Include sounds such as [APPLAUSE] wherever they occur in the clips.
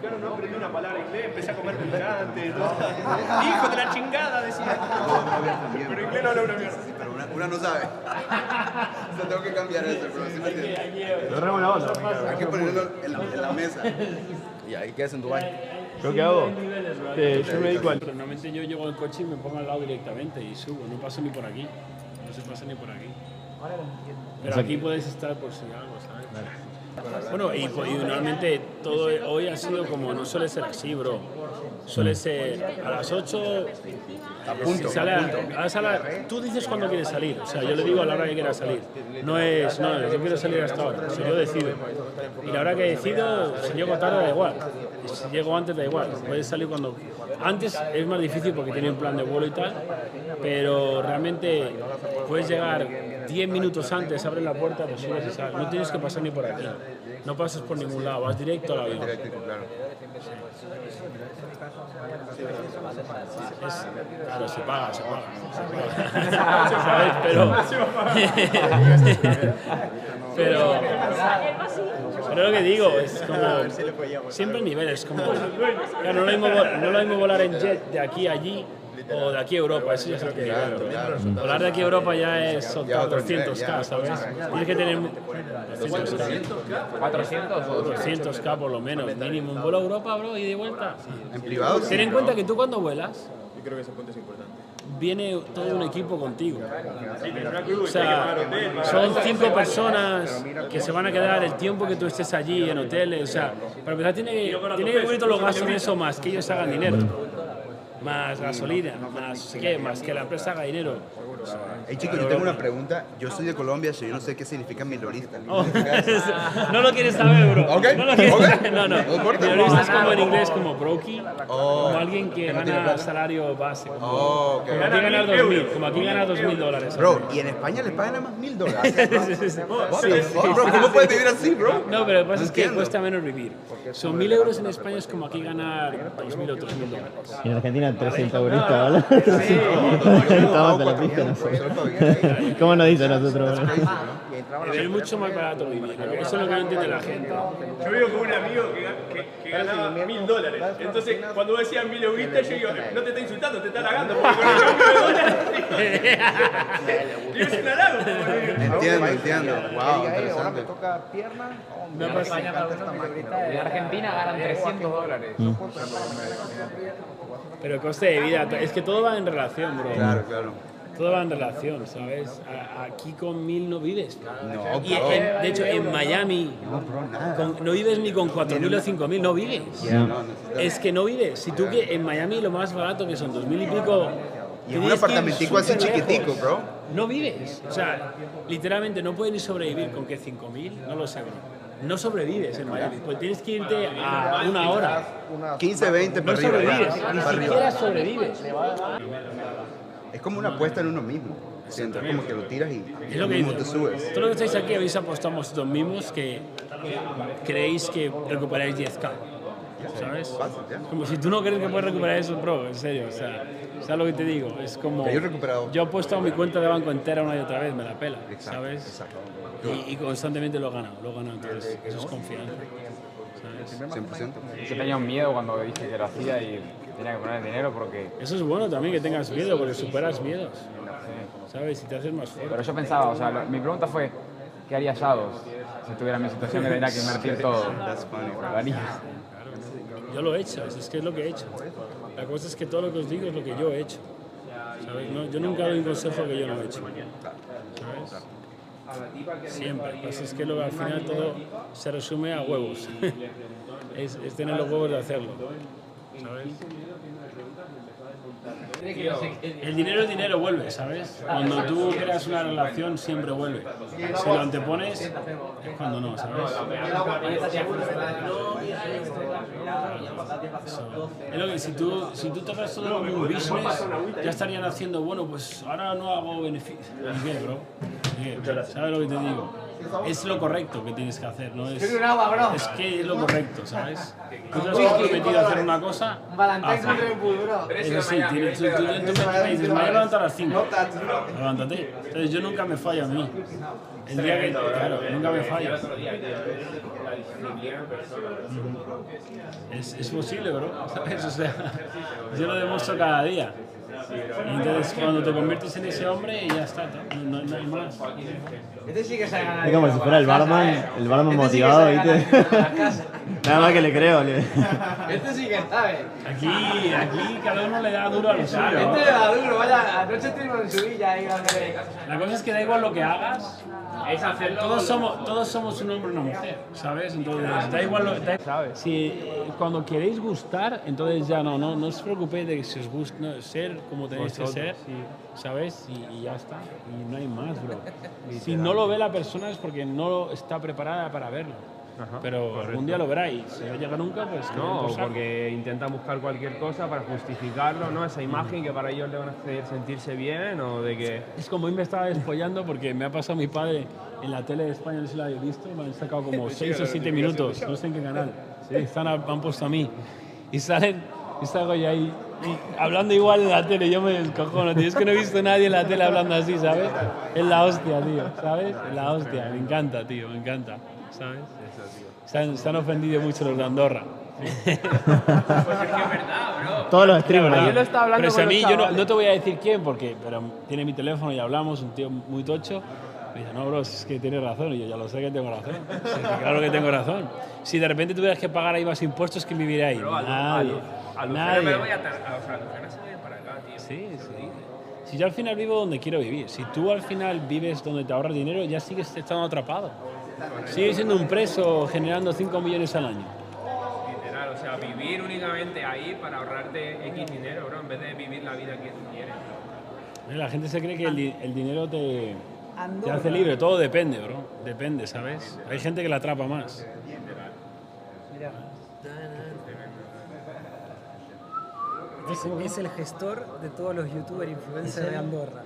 Claro, no aprendí una palabra inglés, empecé a comer picante. ¿no? [LAUGHS] Hijo de la chingada, decía. Pero inglés no habla una mierda. Pero una, una no sabe. [LAUGHS] o sea, tengo que cambiar eso, pero ¿sí me entiendes? Lo onda. Hay que ponerlo en, en la mesa. Y ahí quedas en Dubai. ¿Yo qué hago? Eh, yo me dedico al... Normalmente yo llego al coche y me pongo al lado directamente y subo, no paso ni por aquí. No se pasa ni por aquí. Pero aquí puedes estar por si algo, ¿sabes? Bueno, y, y normalmente todo hoy ha sido como, no suele ser así, bro. Suele ser a las 8. A punto, sale a a- punto. tú dices cuando quieres salir, o sea, yo le digo a la hora que quieras salir. No es, no, yo quiero salir hasta ahora, o sea, yo decido. Y la hora que decido, si llego tarde da igual, y si llego antes da igual, puedes salir cuando... Antes es más difícil porque tiene un plan de vuelo y tal, pero realmente puedes llegar 10 minutos antes, abres la puerta, pues subes y sales. No tienes que pasar ni por aquí, no pasas por ningún lado, vas directo al avión. Es, claro, se paga, se paga. ¿Sabes? [LAUGHS] Pero. pero. Pero lo que digo, es como. Siempre niveles, como. Claro, no lo mismo, no lo mismo volar en jet de aquí a allí o de aquí a Europa, eso ya es otro nivel. Volar de aquí a Europa ya es soltar otro nivel, 200k, ya. ¿sabes? Tienes que tener 200k. 400 o 200k por lo menos, mínimo. Un vuelo a Europa, bro, y de vuelta. En privado. Ten en cuenta que tú cuando vuelas, Yo creo que ese punto es importante. viene todo un equipo contigo. O sea, son cinco personas que se van a quedar el tiempo que tú estés allí en hoteles. O sea, para empezar, tiene, tiene que cubrir todos los gastos eso más que ellos hagan dinero. Más gasolina, más qué, más que la empresa haga dinero. Hey chicos, yo tengo una pregunta. Yo soy de Colombia, so yo no sé qué significa minorista. Oh, no lo quieres saber, bro. Ok, No lo quieres ok. saber. No, no. No importa. Minorista es como en inglés, como brokey. Oh, Como alguien que que no gana plata. salario base. Como, Oh, ok. como aquí gana 2.000, como aquí gana 2.000 dólares. Bro, y en España les pagan nada más mil dólares. Bro? ¿Cómo puedes vivir así, bro? No, pero lo que pasa es que cuesta menos vivir. Son 1.000 euros en España es como aquí ganar 2.000 o 3.000 dólares. Y en Argentina 300 euristas, ¿vale? Estamos de la pija, no sé. [LAUGHS] ¿Cómo nos dicen nosotros? Es mucho más barato vivir. Eso es lo que no entiende la gente. Yo vivo con un amigo que, que, que ganaba mil dólares. Entonces, cuando vos decías mil euristas, yo digo, no te está insultando, te está halagando. Porque con el cambio de dólares. Y es un halago. Entiendo, entiendo. Wow, interesante. Me pasa- En Argentina ganan 300 dólares. Pero coste de vida, es que todo va en relación, bro. Claro, claro. Todo va en relación, ¿sabes? A- aquí con 1.000 no vives. No, Y bro. en- de hecho, en Miami con- no vives ni con 4.000 o 5.000, no vives. Es que no vives. Si tú que en Miami lo más barato que son 2.000 y pico. Y en un apartamentico así chiquitico, bro. No vives. O sea, literalmente no puedes ni sobrevivir con que 5.000, no lo sé, bro. No sobrevives en Miami, pues tienes que irte a una hora. 15, 20 No para arriba. sobrevives, ni siquiera sobrevives. Es como una apuesta en uno mismo. Siento como que lo tiras y Es lo que mismo te subes. Todos los que estáis aquí habéis apostado a vosotros mismos que creéis que recuperáis 10k. ¿Sabes? Fácil. Como si tú no crees que puedes recuperar eso, bro, en serio. O sea, ¿sabes lo que te digo? Es como. Yo he recuperado. Yo he puesto mi cuenta de banco entera una y otra vez, me la pela. Exacto, ¿Sabes? exacto. Y, y constantemente lo he ganado, lo he ganado. Entonces, eso es confianza. ¿sabes? 100%. Yo tenía un miedo cuando dije que lo hacía y tenía que poner dinero porque... Eso es bueno también que tengas miedo, porque superas miedos. ¿Sabes? Y te haces más fuerte. Pero yo pensaba, o sea, lo- mi pregunta fue, ¿qué haría Shadows si estuviera en mi situación que tenía que invertir todo? Lo haría. Yo lo he hecho, es es que es lo que he hecho. La cosa es que todo lo que os digo es lo que yo he hecho. ¿sabes? No- yo nunca doy un consejo que yo no he hecho. ¿sabes? Siempre. Pues es que lo, al final todo se resume a huevos. [LAUGHS] es, es tener los huevos de hacerlo. ¿sabes? El dinero, el dinero vuelve, ¿sabes? Cuando tú creas una relación, siempre vuelve. Si lo antepones, es cuando no, ¿sabes? Eso. Es lo que si tú, si tú tocas todo como un business, ya estarían haciendo, bueno, pues ahora no hago beneficio. ¿Y qué, bro? ¿Sabes lo que te digo? Es lo correcto que tienes que hacer, ¿no? Es, un agua, bro. es que es lo correcto, ¿sabes? Tú te has comprometido a hacer una cosa, Valentine hazla. con Red Bull, bro. Eso sí, tienes, tú, tú- tú me dices, me voy a levantar a las 5. Levántate. Entonces yo nunca me fallo a mí. El día que, claro, nunca me fallo. Es, es posible, bro. ¿sabes? O sea, [LAUGHS] yo lo demuestro cada día. Y entonces cuando te conviertes en ese hombre, ya está, no, no- no hay más. Este sí que sabe ganar. Es como si fuera el barman, el barman Este motivado, ¿viste? Nada más que le creo. le- [LAUGHS] Este sí que sabe. Aquí, aquí cada uno le da duro a lo suyo. Este le da duro, vaya. Anoche estuvimos en su villa ahí. La cosa es que da igual lo que hagas, Es hacerlo. todos somos, todos somos un hombre y una mujer, ¿sabes? Entonces, da igual lo ¿Sabes? Si eh, cuando queréis gustar, entonces ya no, no, no os preocupéis de que si os gusta, no, ser como tenéis que ser, ¿sabes? Y, y ya está, y no hay más, bro. [LAUGHS] si no lo ve la persona es porque no está preparada para verlo. Pero algún día lo verá y si no llega nunca, pues... No, porque intentan buscar cualquier cosa para justificarlo, ¿no? Esa imagen que para ellos le van a hacer sentirse bien o de que... Es como hoy me estaba despollando porque me ha pasado mi padre en la tele de España, no sé si lo habéis visto, me han sacado como 6 o 7 minutos, no sé en qué canal. Sí, están, han puesto a mí. Y salen, y salgo yo ahí y hablando igual en la tele, yo me descojono, tío. Es que no he visto a nadie en la tele hablando así, ¿sabes? Es la hostia, tío, ¿sabes? Es la hostia, me encanta, tío, me encanta, ¿sabes? Se han, se han ofendido mucho los de Andorra. Todos los streamers. Claro, Ayer lo estaba hablando pero si a mí, yo no, no te voy a decir quién, porque pero tiene mi teléfono y hablamos, un tío muy tocho. Me dice, no, bro, es que tienes razón. Y yo ya lo sé que tengo razón. Sí, que claro que tengo razón. Si de repente tuvieras que pagar ahí más impuestos, ¿quién viviría ahí? Nadie. Nadie. Sí, sí. Si yo al final vivo donde quiero vivir, si tú al final vives donde te ahorras dinero, ya sigues estando atrapado. Sigues siendo un preso generando 5 millones al año. Literal, o sea, vivir únicamente ahí para ahorrarte X dinero, bro, en vez de vivir la vida que tú quieres. La gente se cree que el, di- el dinero te, te hace libre, todo depende, bro. Depende, ¿sabes? Hay gente que la atrapa más. Mirá. Es, es el gestor de todos los youtubers influencers de Andorra.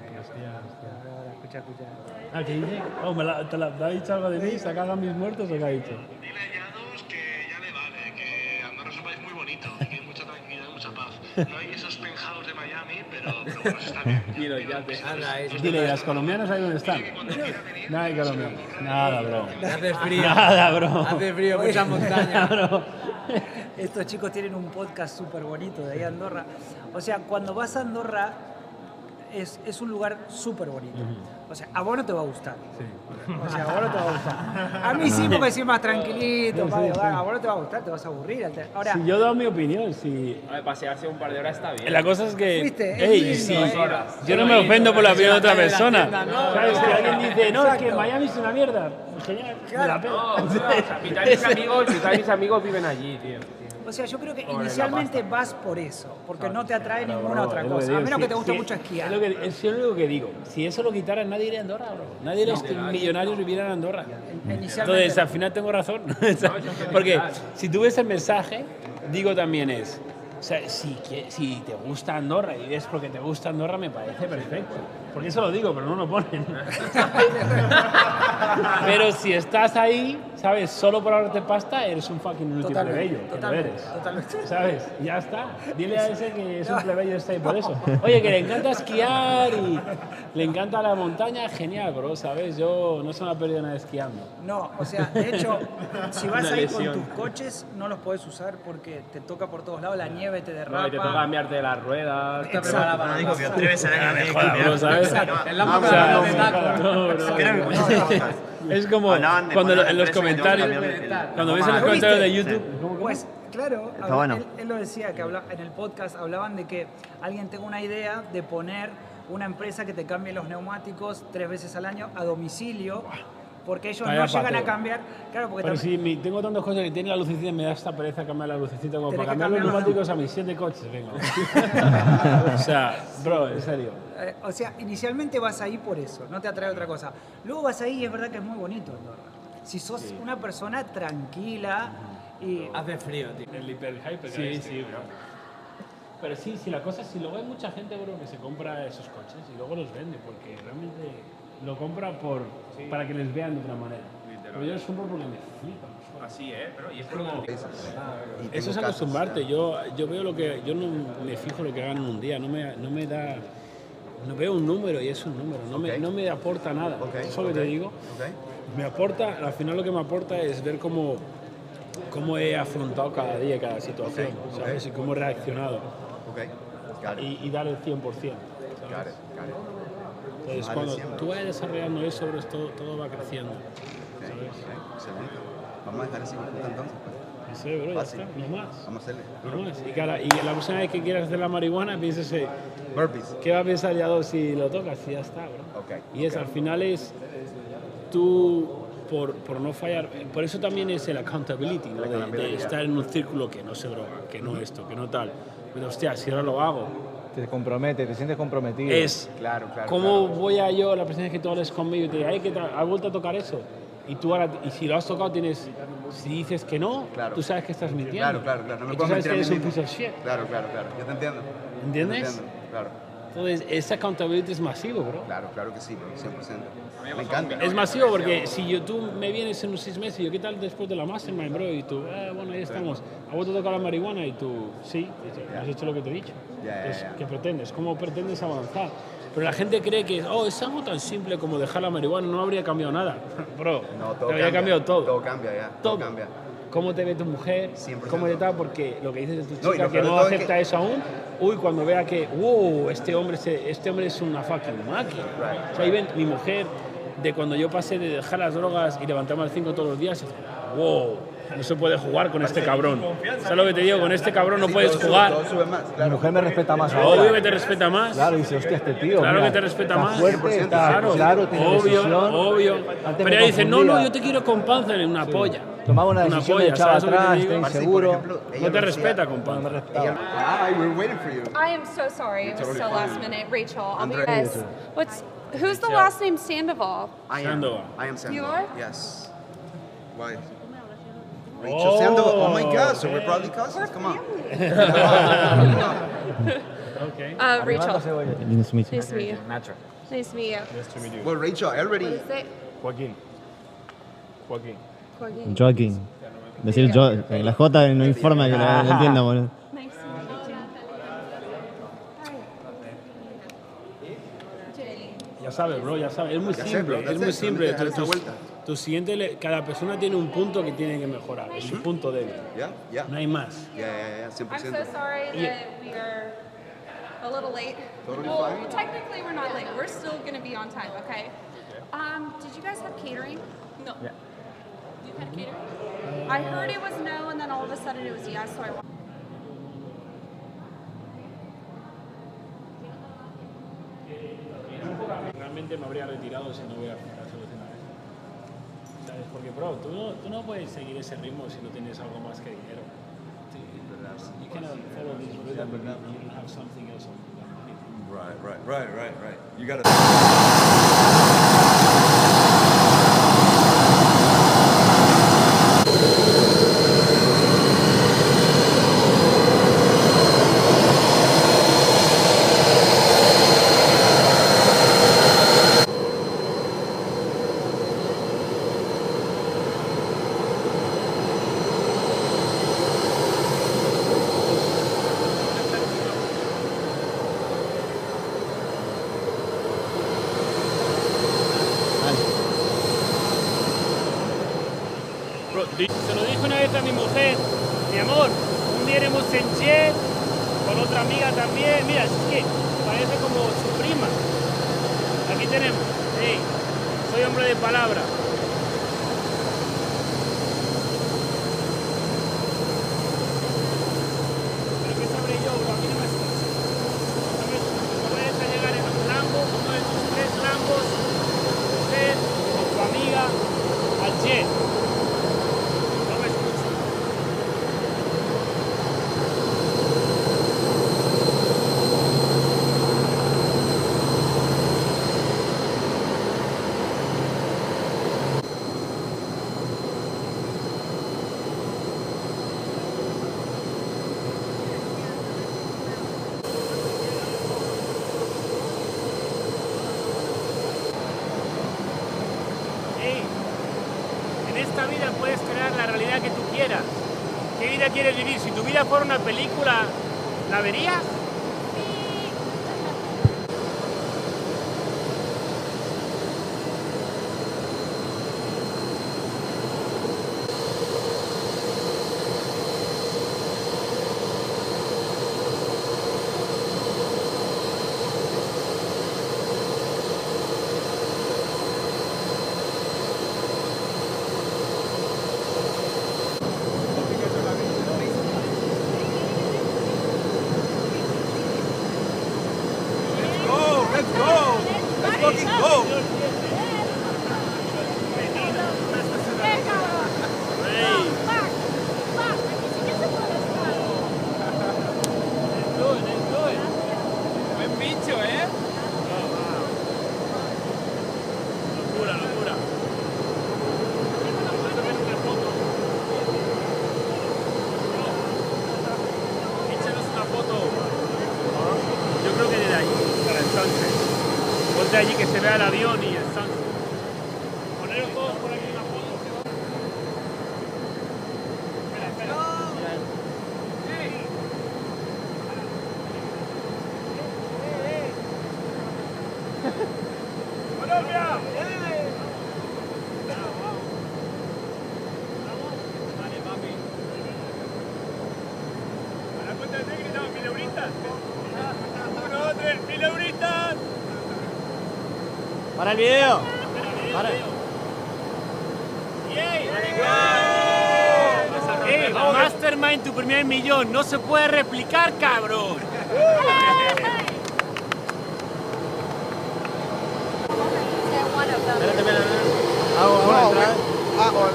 Escucha, escucha. Ah, ¿qué dice? Oh, ¿me la, ¿Te la, te ha dicho algo de mí? ¿Se cagan mis muertos o qué ha dicho? Dile a Llanos que ya le vale, que Andorra es un país muy bonito, [LAUGHS] que hay mucha tranquilidad y mucha paz. No hay esos penthouse de Miami, pero, pero bueno, está bien. [LAUGHS] Mira, ya te anda. Dile, ¿y las colombianas ahí dónde están? Nada de colombianas. Nada, bro. Hace frío. Nada, bro. Hace frío, muchas montañas. [LAUGHS] bro. Estos chicos tienen un podcast súper bonito de ahí a Andorra. O sea, cuando vas a Andorra es, es un lugar súper bonito. O sea, a vos no te va a gustar. O sea, a vos no te va a gustar. A mí sí, porque soy más tranquilito. padre, A vos no te va a gustar, te vas a aburrir. Ahora, Si yo doy mi opinión, si... A ver, pasearse un par de horas está bien. La cosa es que... Fuiste, es Ey, lindo, sí, eh. yo no me ofendo por la opinión de otra persona. ¿no? ¿Sabes? Que alguien dice, no, es que. Miami es una mierda. Genial, la pela. No, o sea, mitad de mis amigos, mitad de mis amigos viven allí, tío. O sea, yo creo que inicialmente vas por eso, porque no te atrae ninguna otra Es lo cosa. digo, A menos si- que te guste si- mucho esquiar. Es lo que, es lo único que digo. Si eso lo quitaran, nadie iría a Andorra, bro. Nadie de los millonarios viviera en Andorra. Entonces, al final tengo razón. [LAUGHS] Porque si tú ves el mensaje, digo también es, o sea, si, si te gusta Andorra y es porque te gusta Andorra, me parece perfecto. Porque eso lo digo, pero no lo ponen. [LAUGHS] pero si estás ahí, ¿sabes? Solo por ahorrarte pasta, eres un fucking inútil Totalmente, plebeyo. que lo totalmente, eres. totalmente. ¿Sabes? Ya está. Dile a ese que es un plebeyo está ahí por eso. [LAUGHS] Oye, que le encanta esquiar y le encanta la montaña, genial, bro, ¿sabes? Yo no soy una pérdida nada esquiando. No, o sea, de hecho, si vas ahí con tus coches, no los puedes usar porque te toca por todos lados, la nieve te derrapa. No, y te toca cambiarte de las ruedas. Exacto. No digo que atreves a venir Joder, bro, ¿sabes? Es la O moto sea, de taco. no, bro. Creo que muchos podcast. Es como cuando en los comentarios, cuando ves en los comentarios de. YouTube, Pues claro, bueno. él, él lo decía, que habla, en el podcast hablaban de que alguien tenga una idea de poner una empresa que te cambie los neumáticos tres veces al año a domicilio, porque ellos Vaya no llegan a cambiar. Claro, porque Pero también- si mi- tengo tantas cosas que tiene la lucecita, me da esta pereza cambiar la lucecita como para que cambiar los neumáticos a mis siete coches, venga. [LAUGHS] o sea, bro, en serio. eh, o sea, inicialmente vas ahí por eso, no te atrae otra cosa. Luego vas ahí y es verdad que es muy bonito Andorra. Si sos una persona tranquila y Hace frío, tío. El hiperhype. Sí, sí, bro. Pero sí, sí, la cosa es, si luego hay mucha gente, bro, que se compra esos coches y luego los vende, porque realmente lo compra por, para que les vean de otra manera. Pero yo los compro porque me flipan. Así es, pero y es como... Eso es acostumbrarte. Yo, yo veo lo que. Yo no me fijo lo que hagan en un día. No me, no me da. No veo un número y es un número. No, me, no me aporta nada. Eso es lo que te digo. Me aporta, al final lo que me aporta es ver cómo, cómo he afrontado cada día, cada situación, ¿sabes? Y cómo he reaccionado. Y, y dar el 100%. ¿sabes? Entonces, Vale, cuando siempre. tú vayas desarrollando eso, pues, todo, todo va creciendo. ¿sabes? Excelente. Vamos a dejar puta entonces. pues. Sí, bro, ya está, no más. Vamos a hacerle. No más. Y, cada- y la próxima vez que quieras hacer la marihuana, pienses, eh, Burpees. ¿qué va a pensar ya dos si lo tocas? Y ya está, bro. Ok. Y es, al final es tú, por, por no fallar, por eso también es el accountability, ¿no? de, de estar en un círculo que no se droga, que no esto, que no tal. Pero hostia, si ahora lo hago, Te compromete, te sientes comprometido. es Claro, claro. ¿Cómo voy a yo, la vez que tú hables conmigo y te diga, "Ay, ¿qué tal? ¿Has vuelto a tocar eso? Y tú ahora, y si lo has tocado, tienes, si dices que no, Claro. tú sabes que estás mintiendo. Claro, claro, claro. No me y tú puedo sabes mentir que a mí eres un piece of shit. Claro, claro, claro. Yo te entiendo. ¿Entiendes? Yo te entiendo, Claro. Entonces, ese accountability es masivo, bro. Claro, claro que sí, bro. 100%. Me encanta. Es masivo porque si yo, tú me vienes en unos seis meses y yo, ¿qué tal después de la mastermind, bro? Y tú, ah, bueno, ahí estamos. ¿Ha vuelto a tocar la marihuana? Y tú, sí, has hecho lo que te he dicho. Ya, ya, Entonces. ¿qué pretendes? ¿Cómo pretendes avanzar? Pero la gente cree que, oh, es algo tan simple como dejar la marihuana, no habría cambiado nada. Bro, [LAUGHS] No, todo te habría cambia. cambiado todo. Todo cambia ya. Todo, Todo. cambia. ¿Cómo te ve tu mujer? 100%. ¿Cómo te tal? Porque lo que dices de tu No, chica lo que no todo es acepta que- eso aún, uy, cuando vea que, wow, este hombre, este hombre es una fucking máquina. O sea, ahí ven mi mujer, de cuando yo pasé de dejar las drogas y levantarme a las 5 todos los días, wow, no se puede jugar con este cabrón. ¿Sabes lo que te digo? Con este cabrón no puedes jugar. Mi claro. mujer me respeta más ahora. Obvio que te respeta más. Claro, dice, hostia, este tío. Claro mira, que te respeta está más. fuerte, está claro, claro, tiene obvio, obvio. Antes Pero ella dice, no, no, yo te quiero con Panzer en una polla. Tomaba una decisión, me echaba ¿sabes lo que te atrás, está inseguro. ejemplo, No te respeta, No me compadre. Ella, ah, we were waiting for you. I am so sorry. It was so last minute. Rachel, I'll be yes. What's who's the last name Sandoval? I am. Sandoval. I am Sandoval. You are? Yes. Why? Rachel Sandoval. Oh my God. So we're probably cousins. Come on. [LAUGHS] [LAUGHS] Okay. Uh, Rachel. Nice to meet you. Nice to meet you. Nacho. Nice to meet you. Well, Rachel, I already. Joaquín. Joaquín. Joaquin? Joaquín. Decir yo, eh, la J no informa que la la entienda, boludo. Nice to meet you. Ya sabes, bro, ya sabes. Es muy Ya sé, simple, bro, es muy simple. esa vuelta. Tu siguiente, le- cada persona tiene un punto que tiene que mejorar, es su punto débil. Yeah, yeah. No hay más. Yeah, yeah, yeah. I'm 100%. so sorry Yeah. that we are a little late. Totally well, fine. technically we're not late. We're still going to be on time, okay? Um, did you guys have catering? No. Yeah. You had catering? I heard it was no, and then all of a sudden it was yes, so I. Realmente me habría retirado si no hubiera ¿Sabes? Porque, bro, tú no, tú no puedes seguir ese ritmo si no tienes algo más que dinero. You cannot follow this rhythm if you don't have something else on the Right, right, right, right, right. You gotta. Bro, di- se lo dije una vez a mi mujer, mi amor, un día iremos en jet, con otra amiga también, mira, es que parece como su prima. Aquí tenemos, hey, soy hombre de palabra. Pero ¿qué sabré yo, bro? A mí no me escucha. No me escucha. No vayas a llegar en un Lambo, uno de tus tres Lambos, con tu mujer, con tu amiga, al jet. No me escucha. Sí. En esta vida puedes crear la realidad que tú quieras. ¿Qué vida quieres vivir? Fuera una película, ¿la verías? Let's go! Let's go! Let's fucking go! Buen bicho, ¿eh? Locura, locura. Vamos a hacer una foto. Échanos una foto. Yo creo que desde allí, para el sunset. Ponte allí que se vea el avión y el sunset. Poneros todos por aquí una foto. Espera, espera. ¡Colombia! Vale, papi. A la cuenta de tres gritamos mil euritas. Uno, dos, tres, mil euritas. Para el video. Para. ¡Eh! Mastermind, tu primer millón. No se puede replicar, cabrón. Espérate, espérate. Hago, hago la entrada. Ah, o-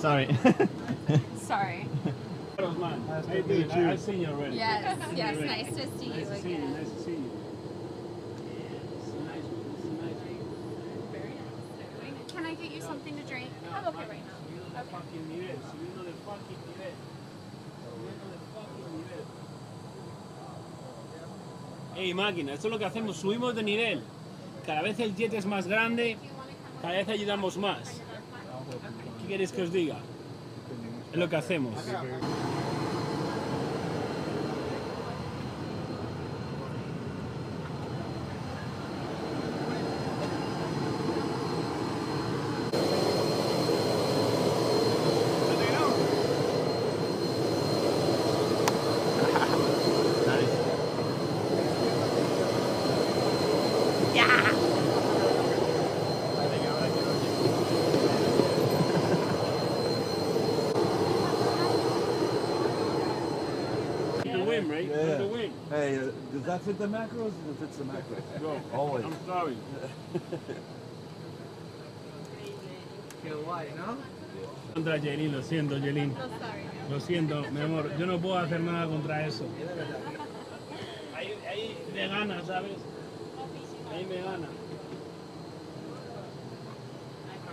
Sorry. Sorry. [LAUGHS] How you doing? I- I've seen you already. Yes, yes, nice to see Nice you to see you. again. Nice to see you. Can I get you something to drink? I'm okay right now. Fucking nivel, subiendo de fucking nivel. Subiendo de fucking nivel. Ey, máquina, esto es lo que hacemos, subimos de nivel. Cada vez el jet es más grande, cada vez ayudamos más. ¿Qué queréis que os diga? Es lo que hacemos. The win, right? Yeah. The win. Hey, uh, does that fit the macros? It fits the macros. Go. Always. I'm sorry. [LAUGHS] Qué guay, ¿no? Contra Jelin, lo siento, Jelin. Lo siento, mi amor, yo no puedo hacer nada contra eso. Ahí, ahí me gana, ¿sabes? Ahí me gana.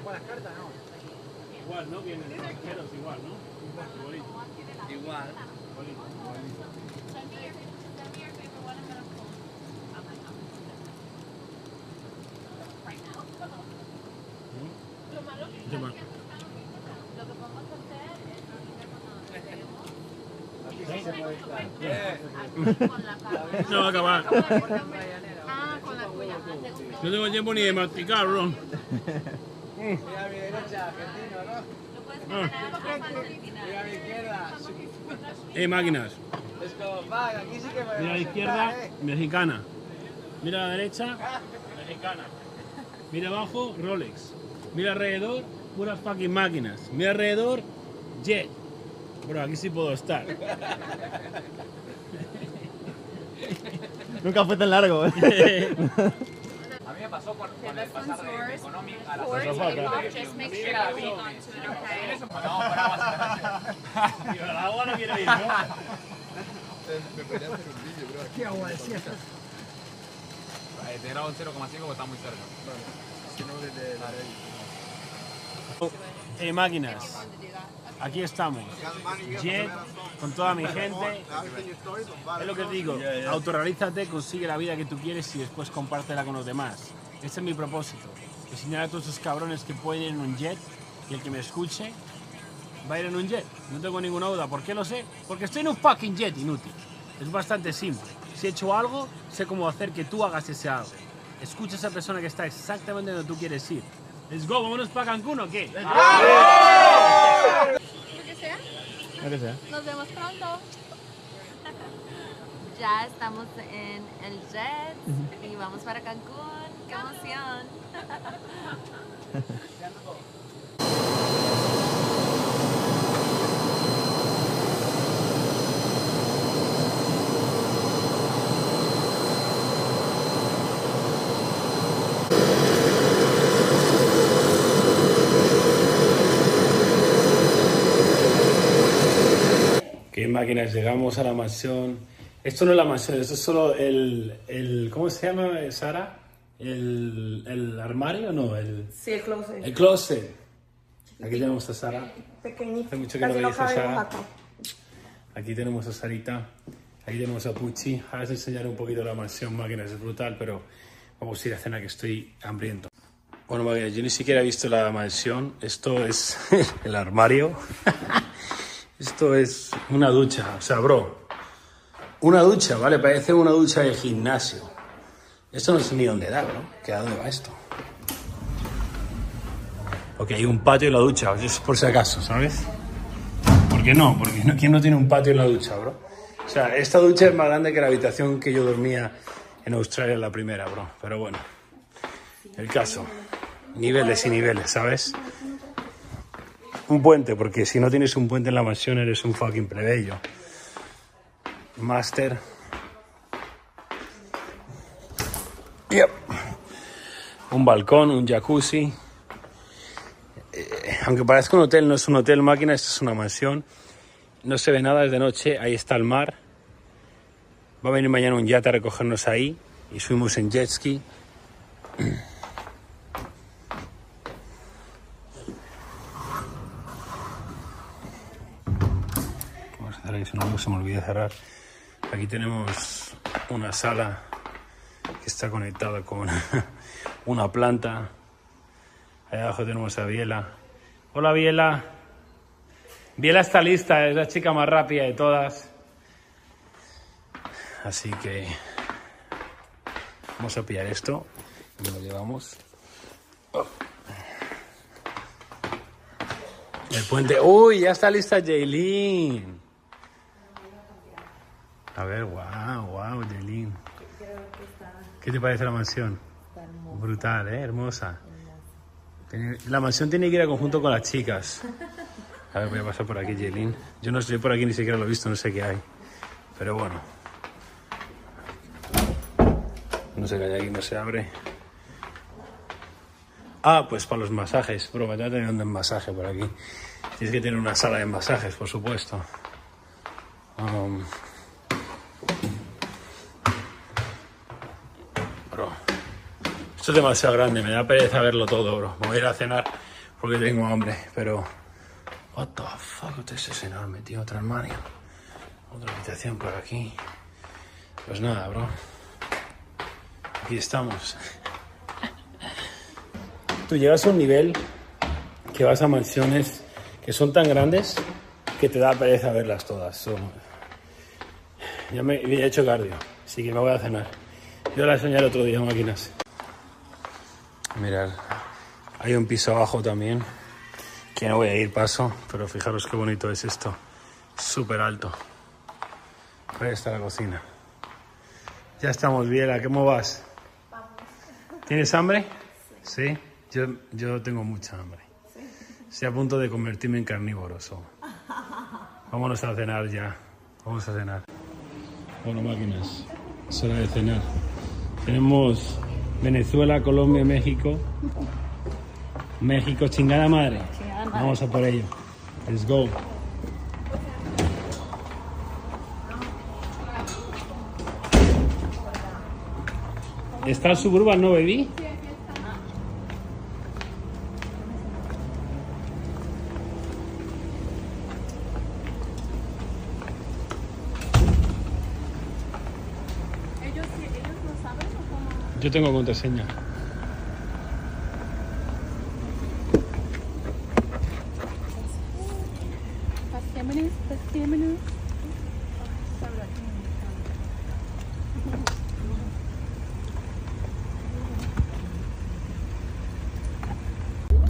¿Cuáles cartas, no? Igual, ¿no? Vienen extranjeros, igual, ¿no? Igual. Igualito, [LAUGHS] No va a acabar. Ah, con la tuya. No tengo tiempo ni de masticar, bro. Mira a mi derecha, argentino, ¿no? Ah. Mira a mi izquierda. Eh, máquinas. Es como, aquí sí que me Mira a la izquierda, mexicana. Mira a la derecha, mexicana. Mira abajo, Rolex. Mira alrededor, puras fucking máquinas. Mira alrededor, Jet. Bro, aquí sí puedo estar. Nunca fue tan largo. [LAUGHS] A mí me pasó con, con el pasaje de. Economic a la For Azafata. takeoff, just make sure you hold on to it, okay? Cuando vamos por agua, Tío, el agua no quiere ir, ¿no? Me hacer un vídeo, bro. ¿Qué agua decías? Te grabo en 0,5 porque está muy cerca. Si no, desde la Eh, máquinas, aquí estamos. Jet, con toda mi gente. Es lo que te digo, autorrealízate, consigue la vida que tú quieres y después compártela con los demás. Ese es mi propósito. Enseñar a todos esos cabrones que pueden ir en un jet y el que me escuche va a ir en un jet. No tengo ninguna duda. ¿Por qué lo sé? Porque estoy en un fucking jet inútil. Es bastante simple. Si he hecho algo, sé cómo hacer que tú hagas ese algo. Escucha a esa persona que está exactamente donde tú quieres ir. Let's go, vámonos para Cancún o qué? Lo que sea. Lo que sea. Nos vemos pronto. [LAUGHS] Ya estamos en el jet y vamos para Cancún. ¡Qué emoción! [LAUGHS] ¿Qué máquinas? Llegamos a la mansión. Esto no es la mansión, esto es solo el. el ¿Cómo se llama, Sara? ¿El, el armario? No, el, Sí, el closet. el closet. Aquí tenemos a Sara. Pequeñito. Hace mucho que no veis a Sara. acá. Aquí tenemos a Sarita. Aquí tenemos a Pucci. Ahora os enseñaré un poquito la mansión máquinas, es brutal, pero vamos a ir a cenar que estoy hambriento. Bueno, máquinas, yo ni siquiera he visto la mansión. Esto es [LAUGHS] el armario. [LAUGHS] Esto es una ducha, o sea, bro. Una ducha, ¿vale? Parece una ducha de gimnasio. Esto no sé ni dónde da, bro. ¿Que a dónde va esto? Ok, hay un patio en la ducha, es por si acaso, ¿sabes? ¿Por qué no? Porque ¿quién no tiene un patio en la ducha, bro? O sea, esta ducha es más grande que la habitación que yo dormía en Australia la primera, bro. Pero bueno, el caso. Niveles y niveles, ¿sabes? Un puente, porque si no tienes un puente en la mansión eres un fucking plebeyo. Master. Yep. Un balcón, un jacuzzi. Eh, aunque parezca un hotel, no es un hotel máquina, esto es una mansión. No se ve nada desde noche, ahí está el mar. Va a venir mañana un yate a recogernos ahí y subimos en jet ski. [CLEARS THROAT] Cerrar eso, no se me olvide cerrar. Aquí tenemos una sala que está conectada con [LAUGHS] una planta. Ahí abajo tenemos a Biela. Hola Biela. Biela está lista, es la chica más rápida de todas. Así que vamos a pillar esto y lo llevamos. El puente. ¡Uy! Ya está lista Jaylin. A ver, wow, wow, Jaylin. ¿Qué te parece la mansión? Brutal, ¿eh? Hermosa. La mansión tiene que ir a conjunto con las chicas. A ver, voy a pasar por aquí, Jaylin. Yo no estoy por aquí, ni siquiera lo he visto, no sé qué hay. Pero bueno. No sé qué hay aquí, no se abre. Ah, pues para los masajes. Bro, me tener un masaje por aquí. Tienes que tener una sala de masajes, por supuesto. Um, Esto es demasiado grande, me da pereza verlo todo, bro. Me voy a ir a cenar porque tengo hambre, pero... What the fuck, es enorme, tío. Otro armario. Otra habitación por aquí. Pues nada, bro. Aquí estamos. Tú llegas a un nivel que vas a mansiones que son tan grandes que te da pereza verlas todas. So, ya me he hecho cardio, así que me voy a cenar. Yo la enseñaré otro día, máquinas. Mirad, hay un piso abajo también, que no voy a ir paso, pero fijaros qué bonito es esto. Súper alto. Ahí está la cocina. Ya estamos, Viera, ¿cómo vas? ¿Tienes hambre? Sí. Yo, yo tengo mucha hambre. Estoy a punto de convertirme en carnívoro. Vámonos a cenar ya. Vamos a cenar. Bueno, máquinas. Es hora de cenar. Tenemos Venezuela, Colombia, México. México, chingada madre. Chingada madre. Vamos a por ello. Let's go. ¿Está el suburban no bebí? Yo tengo contraseña. Pastémonos, pastémonos.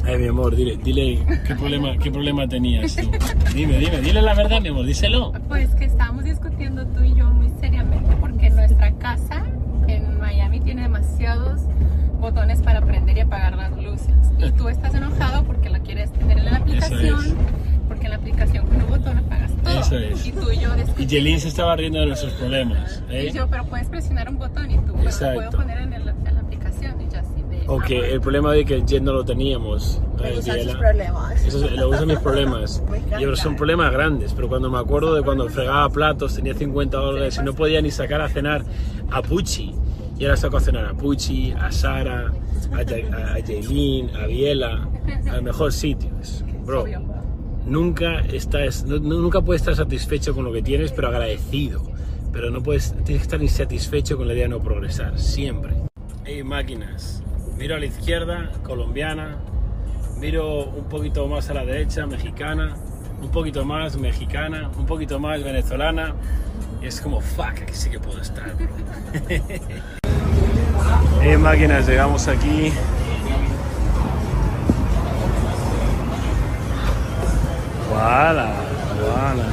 Ay, mi amor, dile, dile qué problema, qué problema tenías tú. Dime, dime, dile la verdad, mi amor, díselo. Aplicación, porque en la aplicación con un botón apagas todo. Eso es. Y tú y yo Y. Jelín se estaba riendo de nuestros problemas. ¿eh? Y yo, pero puedes presionar un botón y tú lo Exacto. puedo poner en, el- en la aplicación y yo así de... O que el problema de que el jet no lo teníamos. ¿sabes, usan sus problemas. Eso es- lo usan mis problemas. [LAUGHS] Me. Y son problemas grandes, pero cuando me acuerdo de cuando fregaba platos, tenía 50 dólares y no podía ni sacar a cenar a Pucci. Y ahora saco a cenar a Pucci, a Sara, a, Ja- a Jaylin, a Biela, al mejor sitio. Bro, nunca, estás, nu- nunca puedes estar satisfecho con lo que tienes, pero agradecido. Pero no puedes, tienes que estar insatisfecho con la idea de no progresar, siempre. Hey, máquinas. Miro a la izquierda, colombiana. Miro un poquito más a la derecha, mexicana. Un poquito más, mexicana. Un poquito más, venezolana. Y es como, fuck, aquí sí que puedo estar. [LAUGHS] [LAUGHS] hey, máquinas, llegamos aquí. Voilà, voilà.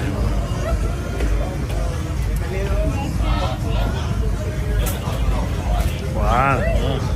Voilà.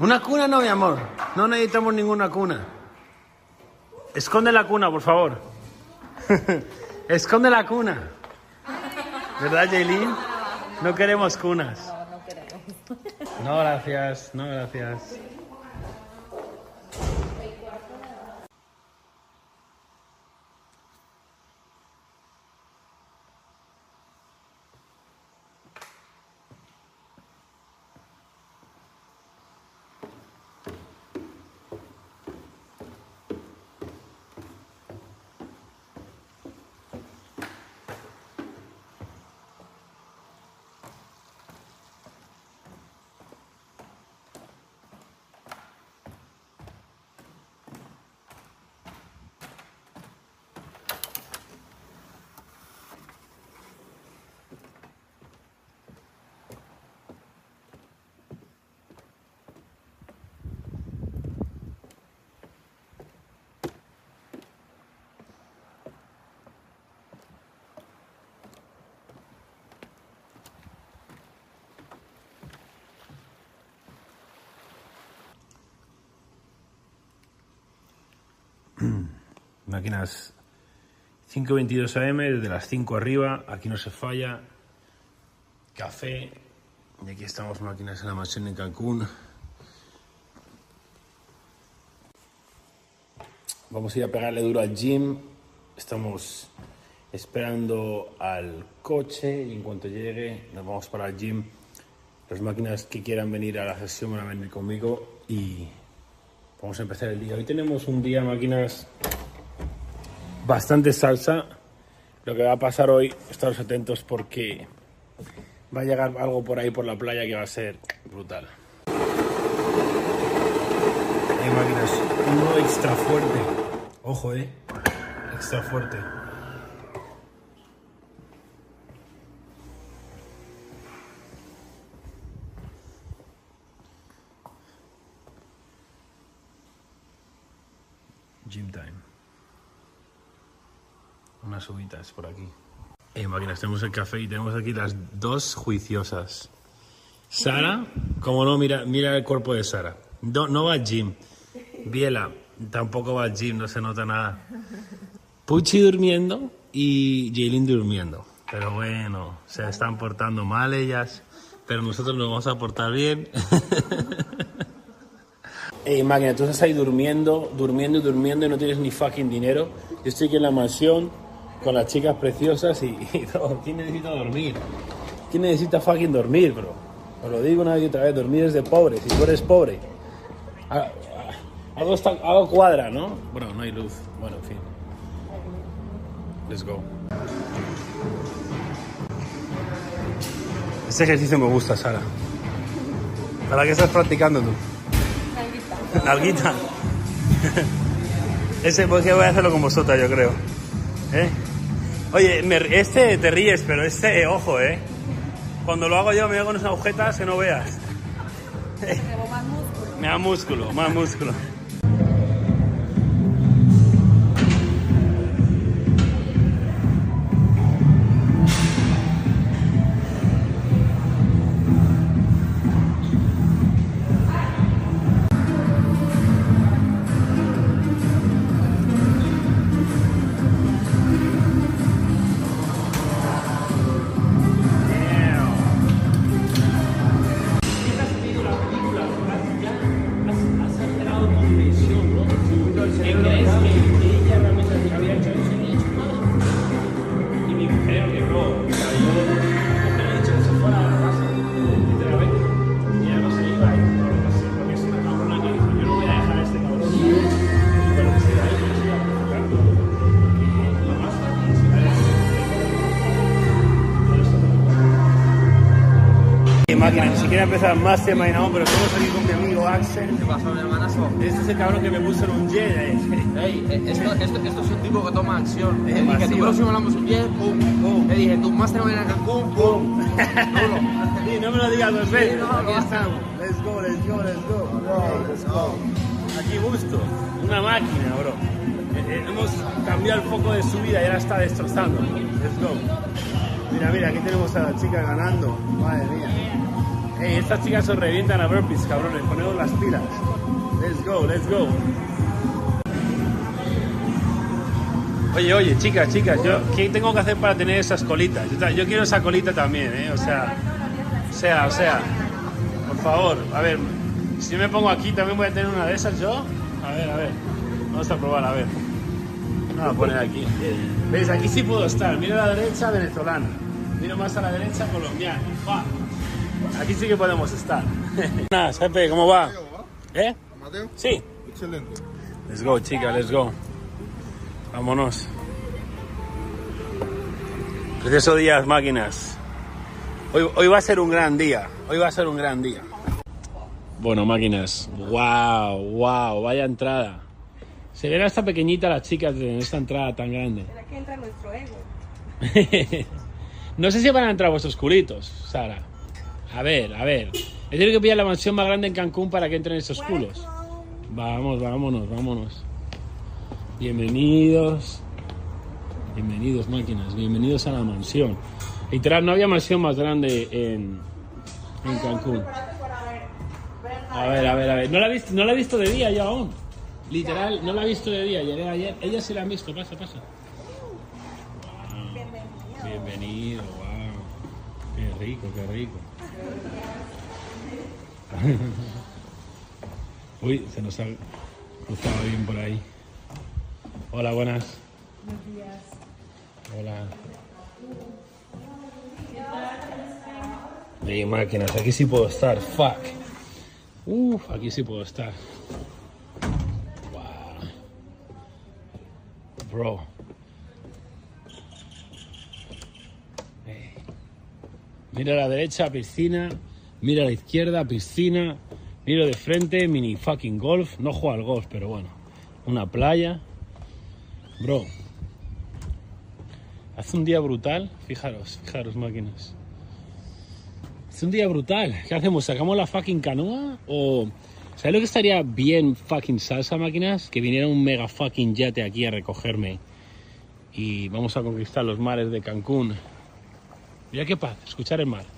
Una cuna no, mi amor. No necesitamos ninguna cuna. Esconde la cuna, por favor. [LAUGHS] Esconde la cuna. ¿Verdad, Jaylin? No queremos cunas. No, no queremos. No, gracias. No, gracias. Máquinas 5.22 AM, desde las 5 arriba, aquí no se falla. Café. Y aquí estamos, máquinas en la mansión en Cancún. Vamos a ir a pegarle duro al gym. Estamos esperando al coche y en cuanto llegue nos vamos para el gym. Las máquinas que quieran venir a la sesión van a venir conmigo y vamos a empezar el día. Hoy tenemos un día máquinas bastante salsa. Lo que va a pasar hoy, estaros atentos porque va a llegar algo por ahí por la playa que va a ser brutal. Hay máquinas, uno extra fuerte. Ojo, eh. Extra fuerte. Gym time. Unas uvitas por aquí. Eh, máquinas, tenemos el café y tenemos aquí las dos juiciosas. Sara, como no, mira, mira el cuerpo de Sara. No, no va al gym. Biela, tampoco va al gym, no se nota nada. Puchi durmiendo y Jaylin durmiendo. Pero bueno, se están portando mal ellas, pero nosotros nos vamos a portar bien. [LAUGHS] Ey, máquina, tú estás ahí durmiendo, durmiendo y durmiendo y no tienes ni fucking dinero. Yo estoy aquí en la mansión con las chicas preciosas y, [LAUGHS] y todo. ¿Quién necesita dormir? ¿Quién necesita fucking dormir, bro? Os lo digo una y otra vez, dormir es de pobre. Si tú eres pobre, a- a- algo, está, algo cuadra, ¿no? Bueno, no hay luz. Bueno, en fin. Let's go. Este ejercicio me gusta, Sara. ¿Para qué estás practicando tú? Nalguita. [LAUGHS] Ese, pues que voy a hacerlo con vosotras, yo creo. ¿Eh? Oye, me- este te ríes, pero este, ojo, ¿eh? Cuando lo hago yo me hago unas agujetas que no veas. Me da músculo, más músculo. Persona siquiera empezar más tema y no, pero estamos aquí con mi amigo Axel. ¿Qué pasa, mi hermanazo? Este es el cabrón que me puso en un jet. eh. Ey, esto, esto, esto es un tipo que toma acción. Le dije, tu próximo hablamos un jet, pum, pum. Le dije, tu máster va a ir a Cancún, pum. [LAUGHS] Sí, no me lo digas dos veces. Sí, no, Aquí estamos. Let's go, let's go, let's go. Let's go. Aquí Busto, una máquina, bro. Eh, eh, hemos cambiado el foco de su vida y ahora está destrozando. Let's go. Mira, mira, aquí tenemos a la chica ganando. Madre mía. Ey, estas chicas os revientan a burpees, cabrones. Ponemos las pilas. Let's go, let's go. Oye, oye, chicas, chicas, yo, ¿qué tengo que hacer para tener esas colitas? Yo, quiero esa colita también, ¿eh? O sea, o sea, o sea, por favor, a ver, si me pongo aquí, ¿también voy a tener una de esas yo? A ver, a ver, vamos a probar, a ver. Vamos a poner aquí. ¿Veis? Aquí sí puedo estar. Mira a la derecha, venezolana. Miro más a la derecha, colombiana. ¡Fua! Aquí sí que podemos estar. [LAUGHS] Nada, Pepe, ¿cómo va? ¿Eh? Mateo. Sí. Excelente. Let's go, chica, let's go. Vámonos. Precioso días, máquinas. Hoy, hoy va a ser un gran día. Hoy va a ser un gran día. Bueno, máquinas. Wow, wow, vaya entrada. Se ven hasta pequeñita las chicas en esta entrada tan grande. ¿Será que entra nuestro ego? [LAUGHS] no sé si van a entrar vuestros culitos, Sara. A ver, a ver. He tenido que pillar la mansión más grande en Cancún para que entren esos culos. Vamos, vámonos, vámonos. Bienvenidos. Bienvenidos, máquinas. Bienvenidos a la mansión. Literal, no había mansión más grande en, en Cancún. A ver, a ver, a ver. No la, he visto, no la he visto de día yo aún. Literal, no la he visto de día. Llegué ayer. Ellas se la han visto. Pasa, pasa. Wow. Bienvenido, wow. Qué rico, qué rico. [LAUGHS] Uy, se nos ha cruzado bien por ahí. Hola, buenas. Buenos días. Hola. De máquinas, aquí sí puedo estar. Fuck. Uf, aquí sí puedo estar. Wow. Bro. Mira a la derecha, piscina. Mira a la izquierda, piscina. Miro de frente, mini fucking golf. No juego al golf, pero bueno. Una playa. Bro. Hace un día brutal. Fijaros, fijaros, máquinas. Hace un día brutal. ¿Qué hacemos? ¿Sacamos la fucking canoa? ¿O. ¿Sabes lo que estaría bien fucking salsa, máquinas? Que viniera un mega fucking yate aquí a recogerme. Y vamos a conquistar los mares de Cancún. Mira qué paz, escuchar el mar.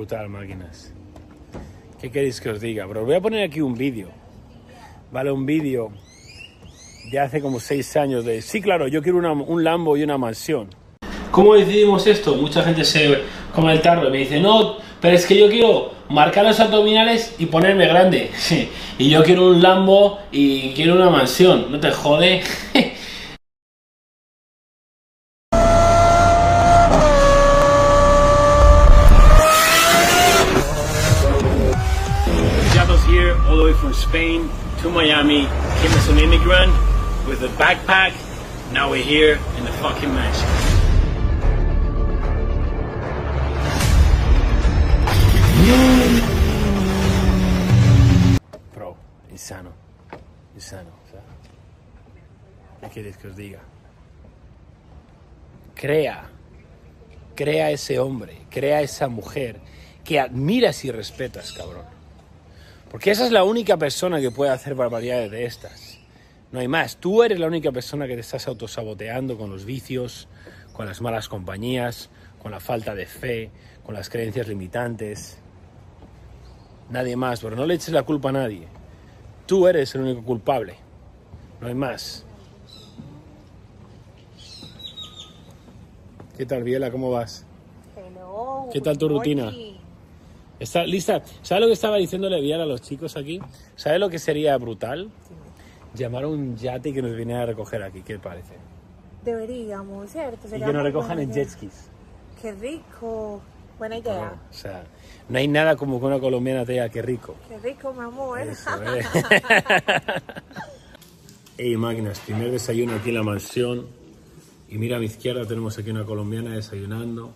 Brutal, máquinas. ¿Qué queréis que os diga, bro? Voy a poner aquí un vídeo. Vale, un vídeo de hace como seis años de... Sí, claro, yo quiero un Lambo y una mansión. ¿Cómo decidimos esto? Mucha gente se come y me dice, no, pero es que yo quiero marcar los abdominales y ponerme grande. [LAUGHS] y yo quiero un Lambo y quiero una mansión. ¿No te jode? [LAUGHS] backpack. Now we're here in the fucking mansion. Bro, insano. Insano. ¿Qué quieres que os diga? Crea. Crea ese hombre. Crea esa mujer que admiras y respetas, cabrón. Porque esa es la única persona que puede hacer barbaridades de estas. No hay más. Tú eres la única persona que te estás autosaboteando con los vicios, con las malas compañías, con la falta de fe, con las creencias limitantes. Nadie más, pero no le eches la culpa a nadie. tú eres el único culpable. No hay más. ¿Qué tal, Biela? ¿Cómo vas? ¿Qué tal tu rutina? ¿Está lista? ¿Sabes lo que estaba diciéndole Biela a los chicos aquí? ¿Sabes lo que sería brutal? Llamar a un yate que nos viniera a recoger aquí. ¿Qué parece? Deberíamos, ¿cierto? Y que nos recojan en jet skis. Qué rico. Buena idea. O sea, no hay nada como que una colombiana te diga qué rico. Qué rico, mi amor. Eso, [LAUGHS] eh. Ey, máquinas, primer desayuno aquí en la mansión. Y mira a mi izquierda tenemos aquí una colombiana desayunando.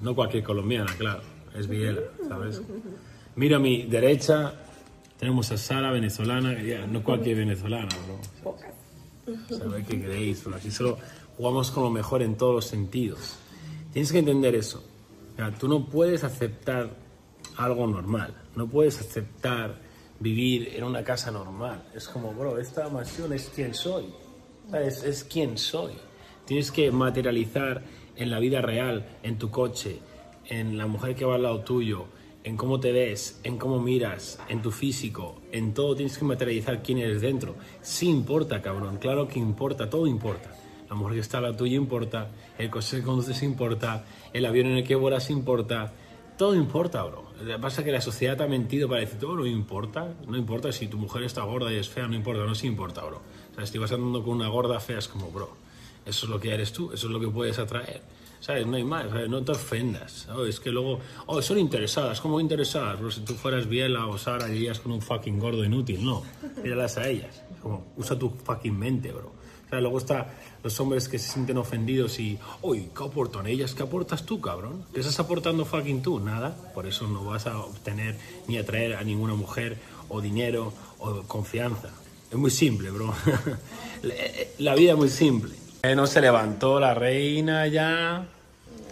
No cualquier colombiana, claro, es Biela, ¿sabes? Mira a mi derecha tenemos a Sara, venezolana, que no cualquier venezolana, bro. ¿Sabes qué queréis? bro? Aquí solo jugamos con lo mejor en todos los sentidos. Tienes que entender eso. O sea, tú no puedes aceptar algo normal. No puedes aceptar vivir en una casa normal. Es como, bro, esta mansión es quien soy. Es, es quien soy. Tienes que materializar en la vida real, en tu coche, en la mujer que va al lado tuyo, en cómo te ves, en cómo miras, en tu físico, en todo tienes que materializar quién eres dentro. Sí importa, cabrón, claro que importa, todo importa. La mujer que está al lado tuyo importa, el coche que conduces importa, el avión en el que vuelas importa, todo importa, bro. Lo que pasa es que la sociedad te ha mentido para decir, todo no importa, no importa si tu mujer está gorda y es fea, no importa, no sí importa, bro. O sea, si vas andando con una gorda fea es como, bro, eso es lo que eres tú, eso es lo que puedes atraer. ¿Sabes? No hay más, no te ofendas. Es que luego, oh, son interesadas, ¿cómo interesadas? Bro, si tú fueras Biela o Sara irías con un fucking gordo inútil, no. Míralas a ellas. Como, usa tu fucking mente, bro. O sea, luego está los hombres que se sienten ofendidos y, uy, ¿qué aportan ellas? ¿Qué aportas tú, cabrón? ¿Qué estás aportando fucking tú? Nada. Por eso no vas a obtener ni atraer a ninguna mujer o dinero o confianza. Es muy simple, bro. [LAUGHS] La vida es muy simple. Eh, No se levantó la reina ya.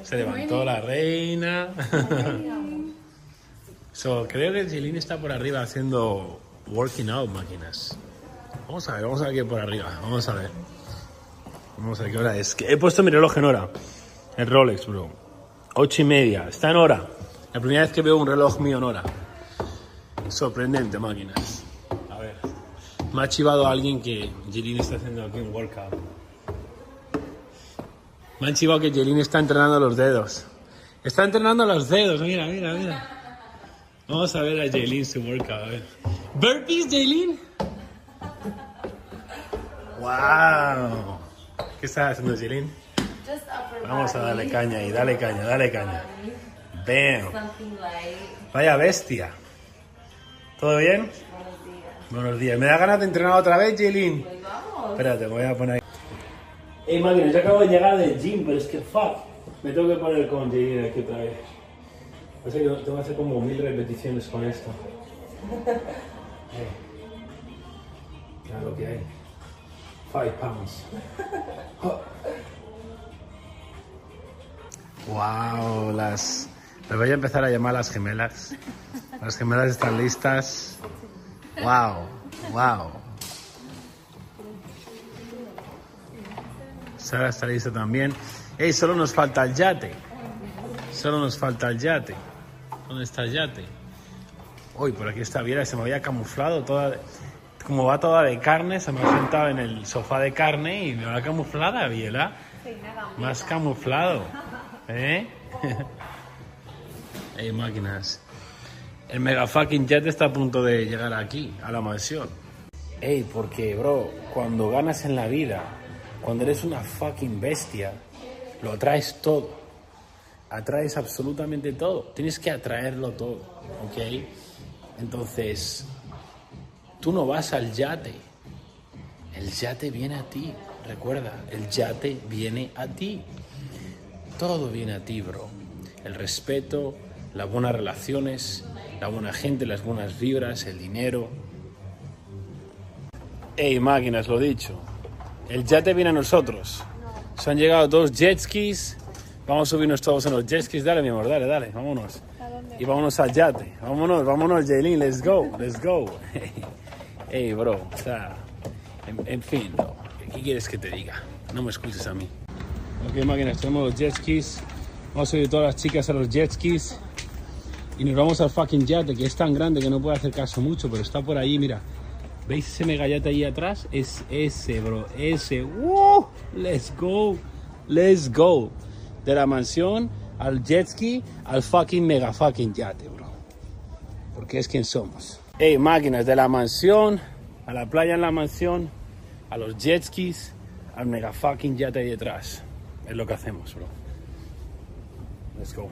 Se levantó la reina. So, creo que Jeline está por arriba haciendo working out máquinas. Vamos a ver, vamos a ver qué por arriba. Vamos a ver. Vamos a ver qué hora es. Que he puesto mi reloj en hora. El Rolex, bro. Ocho y media. Está en hora. La primera vez que veo un reloj mío en hora. Sorprendente, máquinas. A ver. Me ha chivado alguien que Jeline está haciendo aquí un workout. Me han chivado que Jeline está entrenando los dedos. Está entrenando los dedos, mira, mira, mira. Vamos a ver a Jaylin su workout, a ver. ¿Burpees, Jaylin? ¡Wow! ¿Qué estás haciendo, Jaylin? Vamos a darle caña ahí, dale caña, dale caña. ¡Bam! Vaya bestia. ¿Todo bien? Buenos días. ¿Me da ganas de entrenar otra vez, Jaylin? Espérate, me voy a poner ahí. Ey, máquina, yo acabo de llegar del gym, pero es que fuck. Me tengo que poner con Jaylin aquí otra vez. O sea, yo tengo que hacer como mil repeticiones con esto. [LAUGHS] Eh. Mira lo que hay. Five pounds. Wow, las. Les voy a empezar a llamar las gemelas. Las gemelas están listas. Wow, wow. Sara está lista también. Ey, solo nos falta el yate. Solo nos falta el yate. ¿Dónde está el yate? Uy, por aquí está Viera, se me había camuflado toda. Como va toda de carne, se me ha sentado en el sofá de carne y me va camuflada, Viela. Más camuflado. ¿Eh? [LAUGHS] Máquinas. El mega fucking jet está a punto de llegar aquí, a la mansión. Ey, porque, bro, cuando ganas en la vida, cuando eres una fucking bestia, lo atraes todo. Atraes absolutamente todo. Tienes que atraerlo todo, ¿ok? Entonces, tú no vas al yate. El yate viene a ti. Recuerda, el yate viene a ti. Todo viene a ti, bro. El respeto, las buenas relaciones, la buena gente, las buenas vibras, el dinero. Ey, máquinas, lo dicho. El yate viene a nosotros. Se han llegado dos jet skis. Vamos a subirnos todos en los jet skis. Dale, mi amor, dale, dale, vámonos. Y vámonos al yate. Vámonos, vámonos, Jaylin, let's go, let's go. [LAUGHS] Ey, bro, o sea, en, fin, ¿qué quieres que te diga? No me escuches a mí. Ok, máquinas, tenemos los jet skis. Vamos a subir todas las chicas a los jet skis. y nos vamos al fucking yate, que es tan grande que no puede hacer caso mucho, pero está por ahí, mira. ¿Veis ese mega yate ahí atrás? Es ese, bro, ese. ¡Uh! Let's go, let's go. De la mansión al jet ski al fucking mega fucking yate, bro. Porque es quien somos. Hey, máquinas, de la mansión a la playa en la mansión, a los jet skis, al mega fucking yate ahí detrás. Es lo que hacemos, bro. Let's go.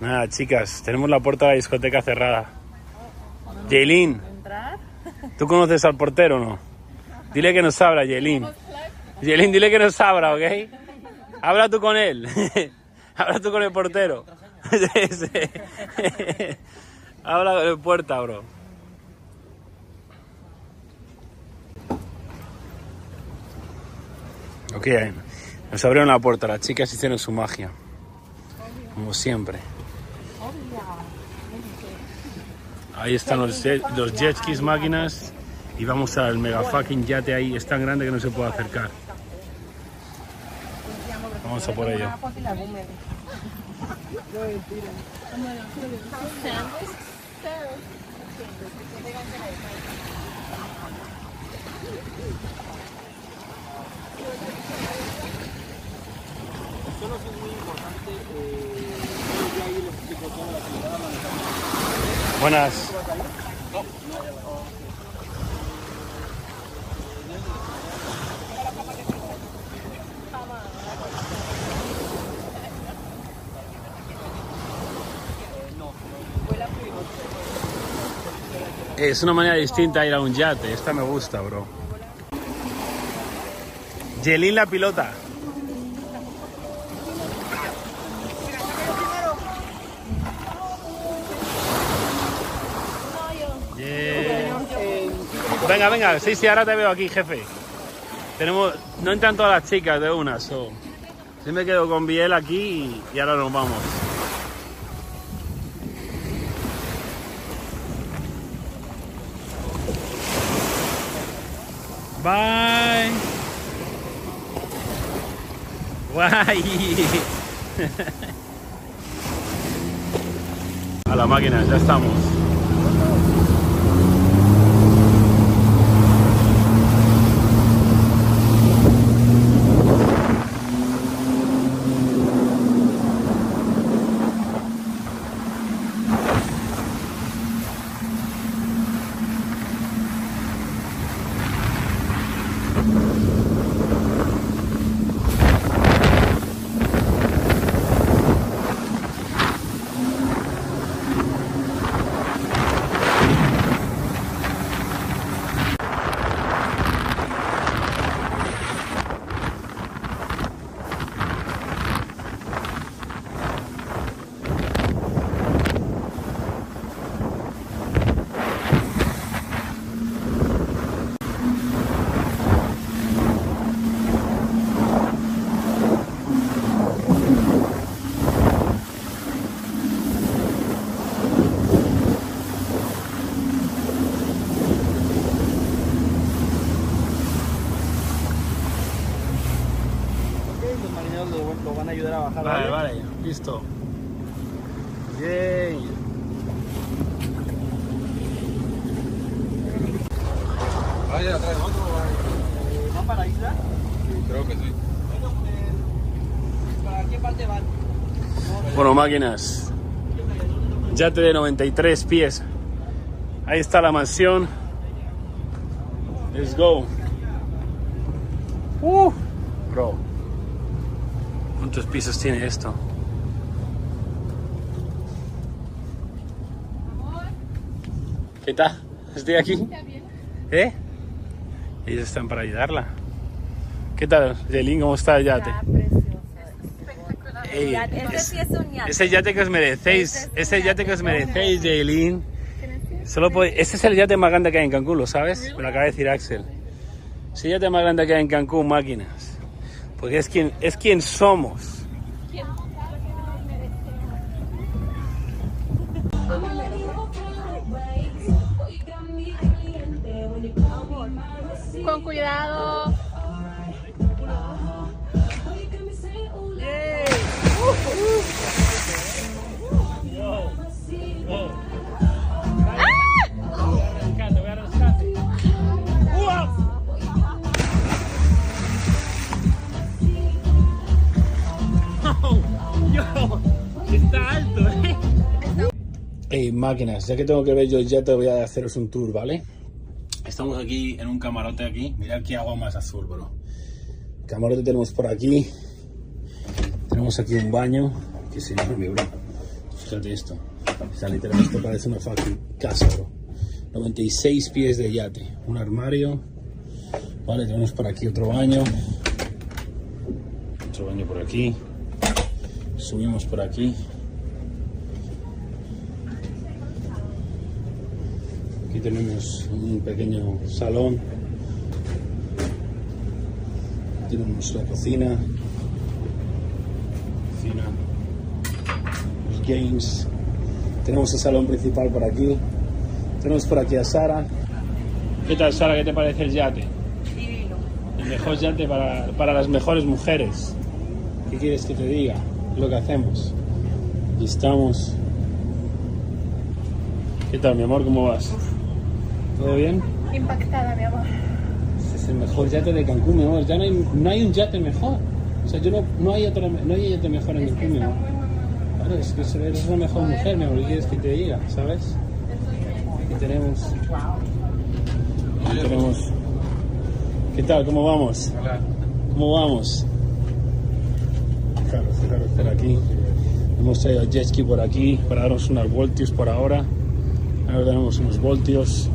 Nada, chicas, tenemos la puerta de la discoteca cerrada. Jaylin, ¿tú conoces al portero o no? Dile que nos abra, Jaylin. Jaylin, dile que nos abra, ¿ok? Habla tú con él. [LAUGHS] Habla tú con el portero. [LAUGHS] Habla con el puerta, bro. Ok, nos abrieron la puerta, las chicas hicieron su magia. Como siempre. Ahí están los, los jet skis máquinas y vamos al mega fucking yate ahí. Es tan grande que no se puede acercar. Vamos a por ello. Buenas. Es una manera distinta ir a un yate. Esta me gusta, bro. Yelin la pilota. Yeah. Venga, venga, sí, sí, ahora te veo aquí, jefe. Tenemos, no entran todas las chicas de una, so. Yo me quedo con Biel aquí y, y ahora nos vamos. Bye. Guay. [LAUGHS] A la máquina, ya estamos. Los marineros lo, lo van a ayudar a bajar. Vale, vale, listo. Yay. Vaya, trae otro. Eh, ¿Van para isla? Creo que sí. ¿Para qué parte van? Bueno, máquinas. Yate de 93 pies. Ahí está la mansión. Let's go. Uh, bro. ¿Cuántos pisos tiene esto? ¿Qué tal? ¿Estoy aquí? ¿Eh? Ellos están para ayudarla. ¿Qué tal, Jelin? ¿Cómo está el yate? Ey, Este es- sí es un yate. ese yate que os merecéis, ese yate que os merecéis, Jaylin. Solo podéis- ese es el yate más grande que hay en Cancún, ¿lo sabes? Me lo acaba de decir Axel. Ese yate más grande que hay en Cancún, máquinas. Porque es quien, es quien somos. Con cuidado. Hey, máquinas, ya que tengo que ver yo ya te voy a haceros un tour, ¿vale? Estamos aquí en un camarote aquí. Mirad qué agua más azul, bro. Camarote tenemos por aquí. Tenemos aquí un baño que es enorme, bro. Fíjate esto. O sea, literal, esto parece una fucking casa, bro. 96 pies de yate. Un armario. Vale, tenemos por aquí otro baño. Otro baño por aquí. Subimos por aquí. Aquí tenemos un pequeño salón. Tenemos la cocina. Cocina. Los games. Tenemos el salón principal por aquí. Tenemos por aquí a Sara. ¿Qué tal, Sara? ¿Qué te parece el yate? Divino. El mejor yate para, para las mejores mujeres. ¿Qué quieres que te diga? Lo que hacemos. Y estamos. ¿Qué tal, mi amor? ¿Cómo vas? ¿Todo bien? Impactada, mi amor. Ese es el mejor yate de Cancún, mi amor. Ya no hay, no hay un yate mejor. O sea, yo no, no, hay, otra, no hay yate mejor en Cancún, mi amor. Claro, es que eres la mejor mujer, mi amor. ¿Qué quieres que te diga? ¿Sabes? Aquí tenemos. Aquí tenemos. ¿Qué tal? ¿Cómo vamos? ¿Cómo vamos? Estar aquí. Hemos traído jet ski por aquí para darnos unos voltios por ahora. Ahora tenemos unos voltios.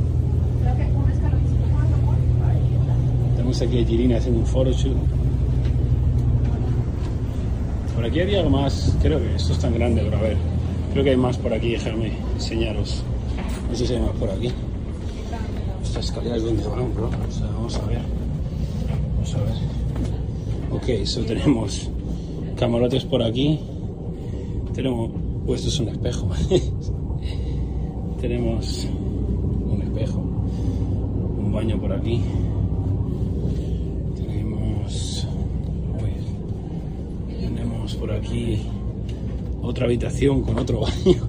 Tenemos aquí a Girina haciendo un photoshoot. Por aquí había algo más. Creo que esto es tan grande, pero a ver. Creo que hay más por aquí, déjame enseñaros. No sé si hay más por aquí. Estas escaleras donde van, bro. O sea, vamos a ver. Vamos a ver. Ok, eso tenemos camarotes por aquí. Tenemos. Pues esto es un espejo. [LAUGHS] tenemos un espejo. Un baño por aquí. Tenemos. tenemos por aquí otra habitación con otro [LAUGHS] baño.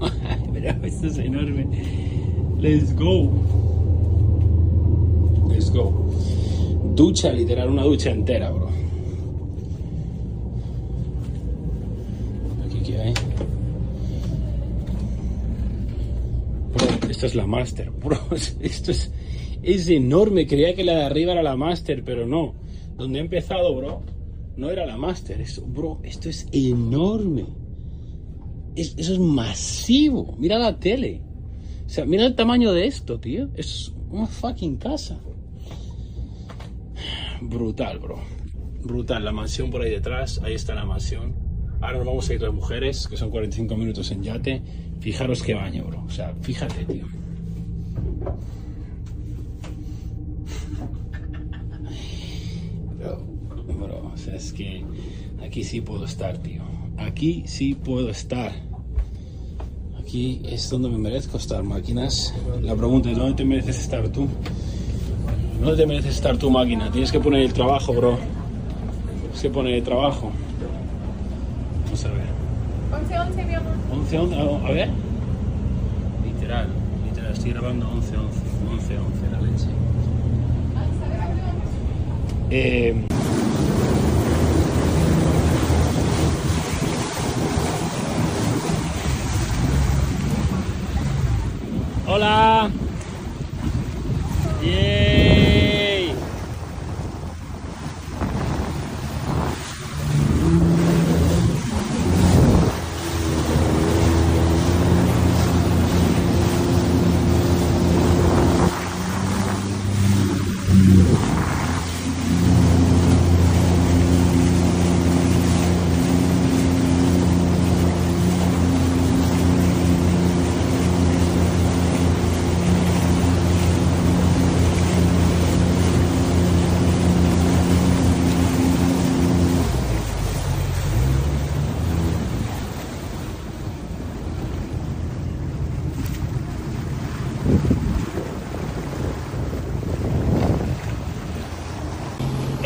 Mira, esto es enorme. Let's go. Let's go. Ducha, literal, una ducha entera, bro. Esta es la Master, [LAUGHS] bro. Esto es, es enorme. Creía que la de arriba era la Master, pero no. Donde he empezado, bro, no era la Master. Esto, bro, esto es enorme. Es- eso es masivo. Mira la tele. O sea, mira el tamaño de esto, tío. Es una fucking casa. Brutal, bro. Brutal. La mansión por ahí detrás. Ahí está la mansión. Ahora nos vamos a ir las mujeres, que son 45 minutos en yate. Fijaros qué baño, bro. O sea, fíjate, tío. Bro, bro, o sea, es que aquí sí puedo estar, tío. Aquí sí puedo estar. Aquí es donde me merezco estar, máquinas. La pregunta es, ¿dónde te mereces estar tú? ¿Dónde te mereces estar tu máquina? Tienes que poner el trabajo, bro. Tienes que poner el trabajo. Vamos a ver. 11, 11, mi amor. 11, 11, a ver. Literal, literal, estoy grabando 11, 11, 11, 11, la leche. Eh, Hola. Yay.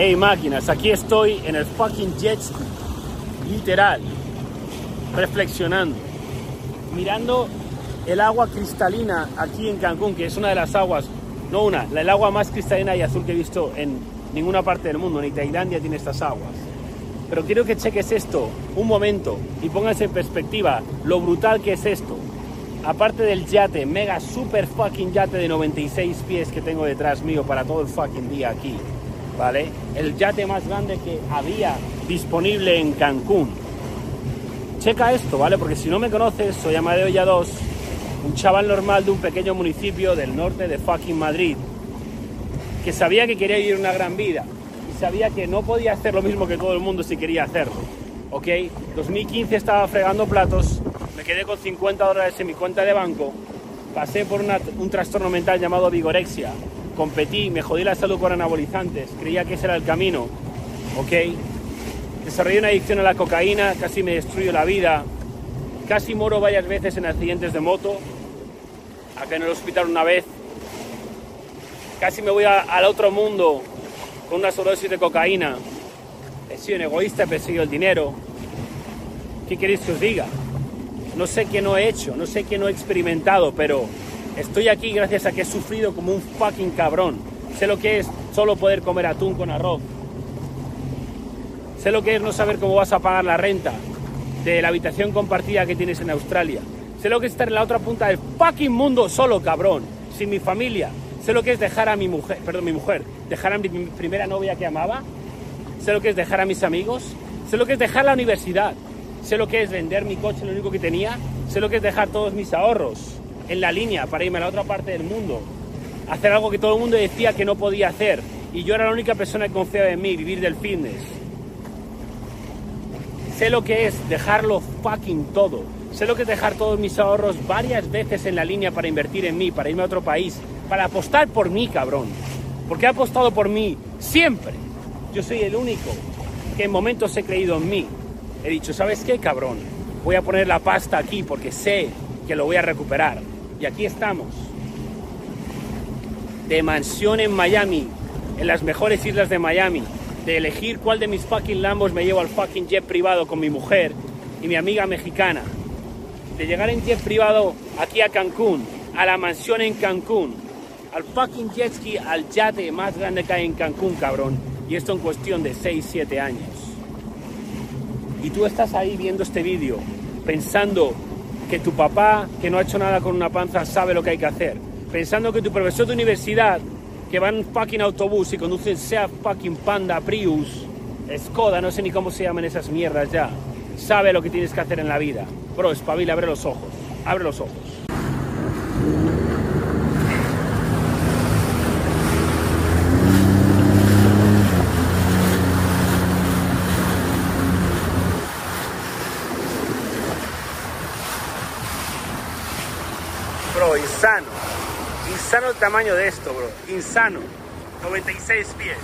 Hey máquinas, aquí estoy en el fucking jet ski. Literal. Reflexionando. Mirando el agua cristalina aquí en Cancún, que es una de las aguas, no una, el agua más cristalina y azul que he visto en ninguna parte del mundo, ni Tailandia tiene estas aguas. Pero quiero que cheques esto un momento y pongas en perspectiva lo brutal que es esto. aparte del yate, mega super fucking yate de 96 pies que tengo detrás mío para todo el fucking día aquí, ¿vale? El yate más grande que había disponible en Cancún. Checa esto, ¿vale? Porque si no me conoces, soy Amadeo Ya 2, un chaval normal de un pequeño municipio del norte de fucking Madrid, que sabía que quería vivir una gran vida y sabía que no podía hacer lo mismo que todo el mundo si quería hacerlo. ¿Ok? 2015 estaba fregando platos, me quedé con 50 dólares en mi cuenta de banco, pasé por un trastorno mental llamado vigorexia, competí, me jodí la salud con anabolizantes, creía que ese era el camino. ¿Ok? Desarrollé una adicción a la cocaína, casi me destruyó la vida, casi moro varias veces en accidentes de moto, acá en el hospital una vez, casi me voy a- al otro mundo con una sobredosis de cocaína. He sido un egoísta, he perseguido el dinero. ¿Qué queréis que os diga? No sé qué no he hecho, no sé qué no he experimentado, pero estoy aquí gracias a que he sufrido como un fucking cabrón. Sé lo que es solo poder comer atún con arroz. Sé lo que es no saber cómo vas a pagar la renta de la habitación compartida que tienes en Australia. Sé lo que es estar en la otra punta del fucking mundo solo, cabrón, sin mi familia. Sé lo que es dejar a mi mujer, perdón, mi mujer, dejar a mi primera novia que amaba. Sé lo que es dejar a mis amigos. Sé lo que es dejar la universidad. Sé lo que es vender mi coche, lo único que tenía. Sé lo que es dejar todos mis ahorros en la línea para irme a la otra parte del mundo. Hacer algo que todo el mundo decía que no podía hacer. Y yo era la única persona que confiaba en mí, vivir del fitness. Sé lo que es dejarlo fucking todo. Sé lo que es dejar todos mis ahorros varias veces en la línea para invertir en mí, para irme a otro país, para apostar por mí, cabrón. Porque ha apostado por mí siempre. Yo soy el único que en momentos he creído en mí. He dicho, ¿sabes qué, cabrón? Voy a poner la pasta aquí porque sé que lo voy a recuperar. Y aquí estamos. De mansión en Miami, en las mejores islas de Miami. De elegir cuál de mis fucking Lambos me llevo al fucking jet privado con mi mujer y mi amiga mexicana. De llegar en jet privado aquí a Cancún, a la mansión en Cancún, al fucking jet ski, al yate más grande que hay en Cancún, cabrón. Y esto en cuestión de 6, 7 años. Y tú estás ahí viendo este vídeo pensando que tu papá, que no ha hecho nada con una panza, sabe lo que hay que hacer. Pensando que tu profesor de universidad, que va en fucking autobús y conduce sea fucking Panda, Prius, Skoda, no sé ni cómo se llaman esas mierdas ya, sabe lo que tienes que hacer en la vida. Bro, espabila, abre los ojos. Abre los ojos. Bro, insano. Insano el tamaño de esto, bro. Insano. 96 pies.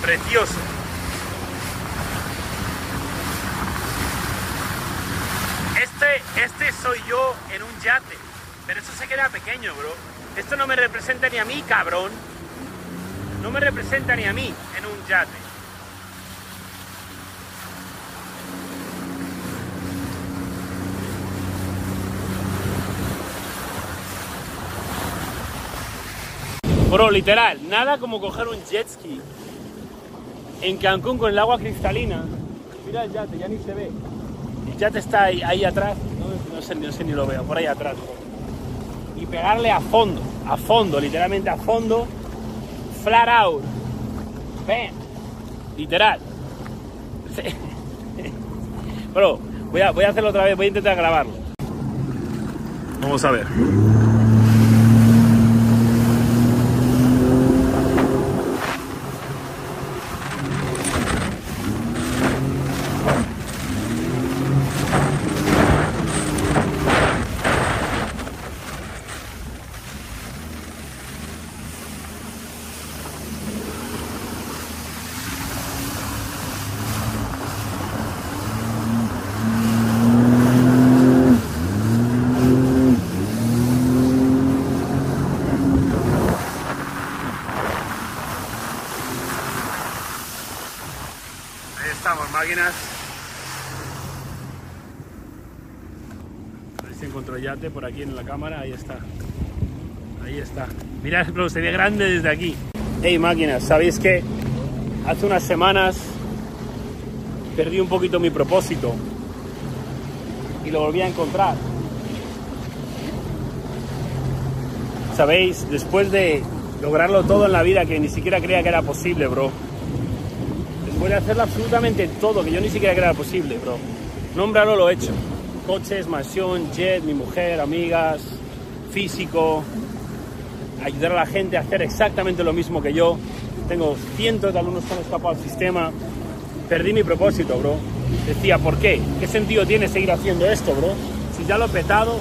Precioso. Este, este soy yo en un yate. Pero esto se queda pequeño, bro. Esto no me representa ni a mí, cabrón. No me representa ni a mí en un yate. Bro, literal, nada como coger un jet ski en Cancún con el agua cristalina. Mira el yate, ya ni se ve. El yate está ahí, atrás, no, no sé, no sé ni lo veo, por ahí atrás. Y pegarle a fondo, a fondo, literalmente a fondo, flat out. Bam. Literal. [LAUGHS] Bro, voy a, voy a hacerlo otra vez, voy a intentar grabarlo. Vamos a ver. Ahí estamos, máquinas. A ver si encuentro yate por aquí en la cámara. Ahí está. Ahí está. Mirad, bro, se ve grande desde aquí. Hey, máquinas, ¿sabéis que hace unas semanas perdí un poquito mi propósito y lo volví a encontrar. Sabéis, después de lograrlo todo en la vida que ni siquiera creía que era posible, bro. Después de hacerlo absolutamente todo que yo ni siquiera creía posible, bro. Nómbralo, lo he hecho. Coches, mansión, jet, mi mujer, amigas, físico, ayudar a la gente a hacer exactamente lo mismo que yo. Tengo cientos de alumnos que han escapado al sistema. Perdí mi propósito, bro. Decía, ¿por qué? ¿Qué sentido tiene seguir haciendo esto, bro? Si ya lo he petado,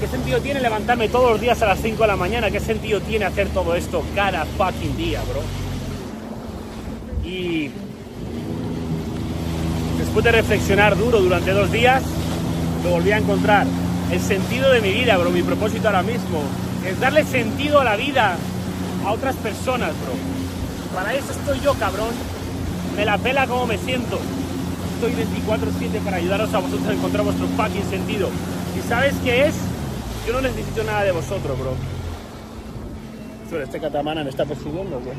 ¿qué sentido tiene levantarme todos los días a las 5 de la mañana? ¿Qué sentido tiene hacer todo esto cada fucking día, bro? Y después de reflexionar duro durante dos días, volví a encontrar. El sentido de mi vida, bro, mi propósito ahora mismo, es darle sentido a la vida a otras personas, bro. Para eso estoy yo, cabrón. Me la pela como me siento. Estoy 24-7 para ayudaros a vosotros a encontrar vuestro fucking sentido. ¿Y sabes qué es? Yo no necesito nada de vosotros, bro. Sobre este catamana me está persiguiendo, bro.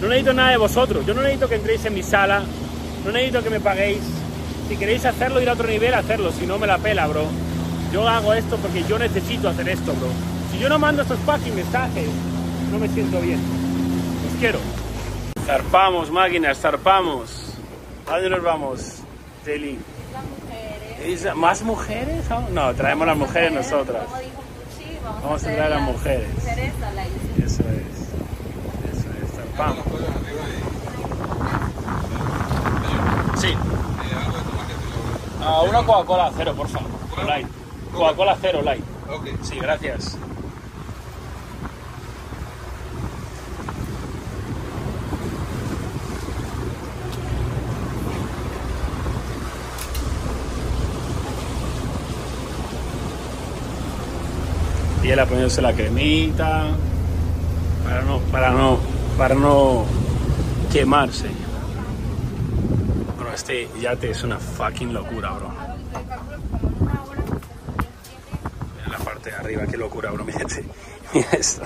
No necesito nada de vosotros. Yo no necesito que entréis en mi sala. No necesito que me paguéis. Si queréis hacerlo, ir a otro nivel, hacerlo. Si no, me la pela, bro. Yo hago esto porque yo necesito hacer esto, bro. Si yo no mando estos fucking mensajes, no me siento bien. Os quiero. Zarpamos, máquinas, zarpamos. ¿A dónde nos vamos, Jelly? ¿Es- ¿Más mujeres? aún? No, traemos las mujeres nosotras. Vamos a traer a las mujeres. Eso es. Eso es, zarpamos. Sí. Ah, una Coca-Cola cero, por favor. Light. Coca-Cola cero, light. Sí, gracias. Y él poniéndose la cremita para no, para no, para no quemarse. Este yate es una fucking locura, bro. Mira la parte de arriba, qué locura, bro. Mira, [LAUGHS] mira esto.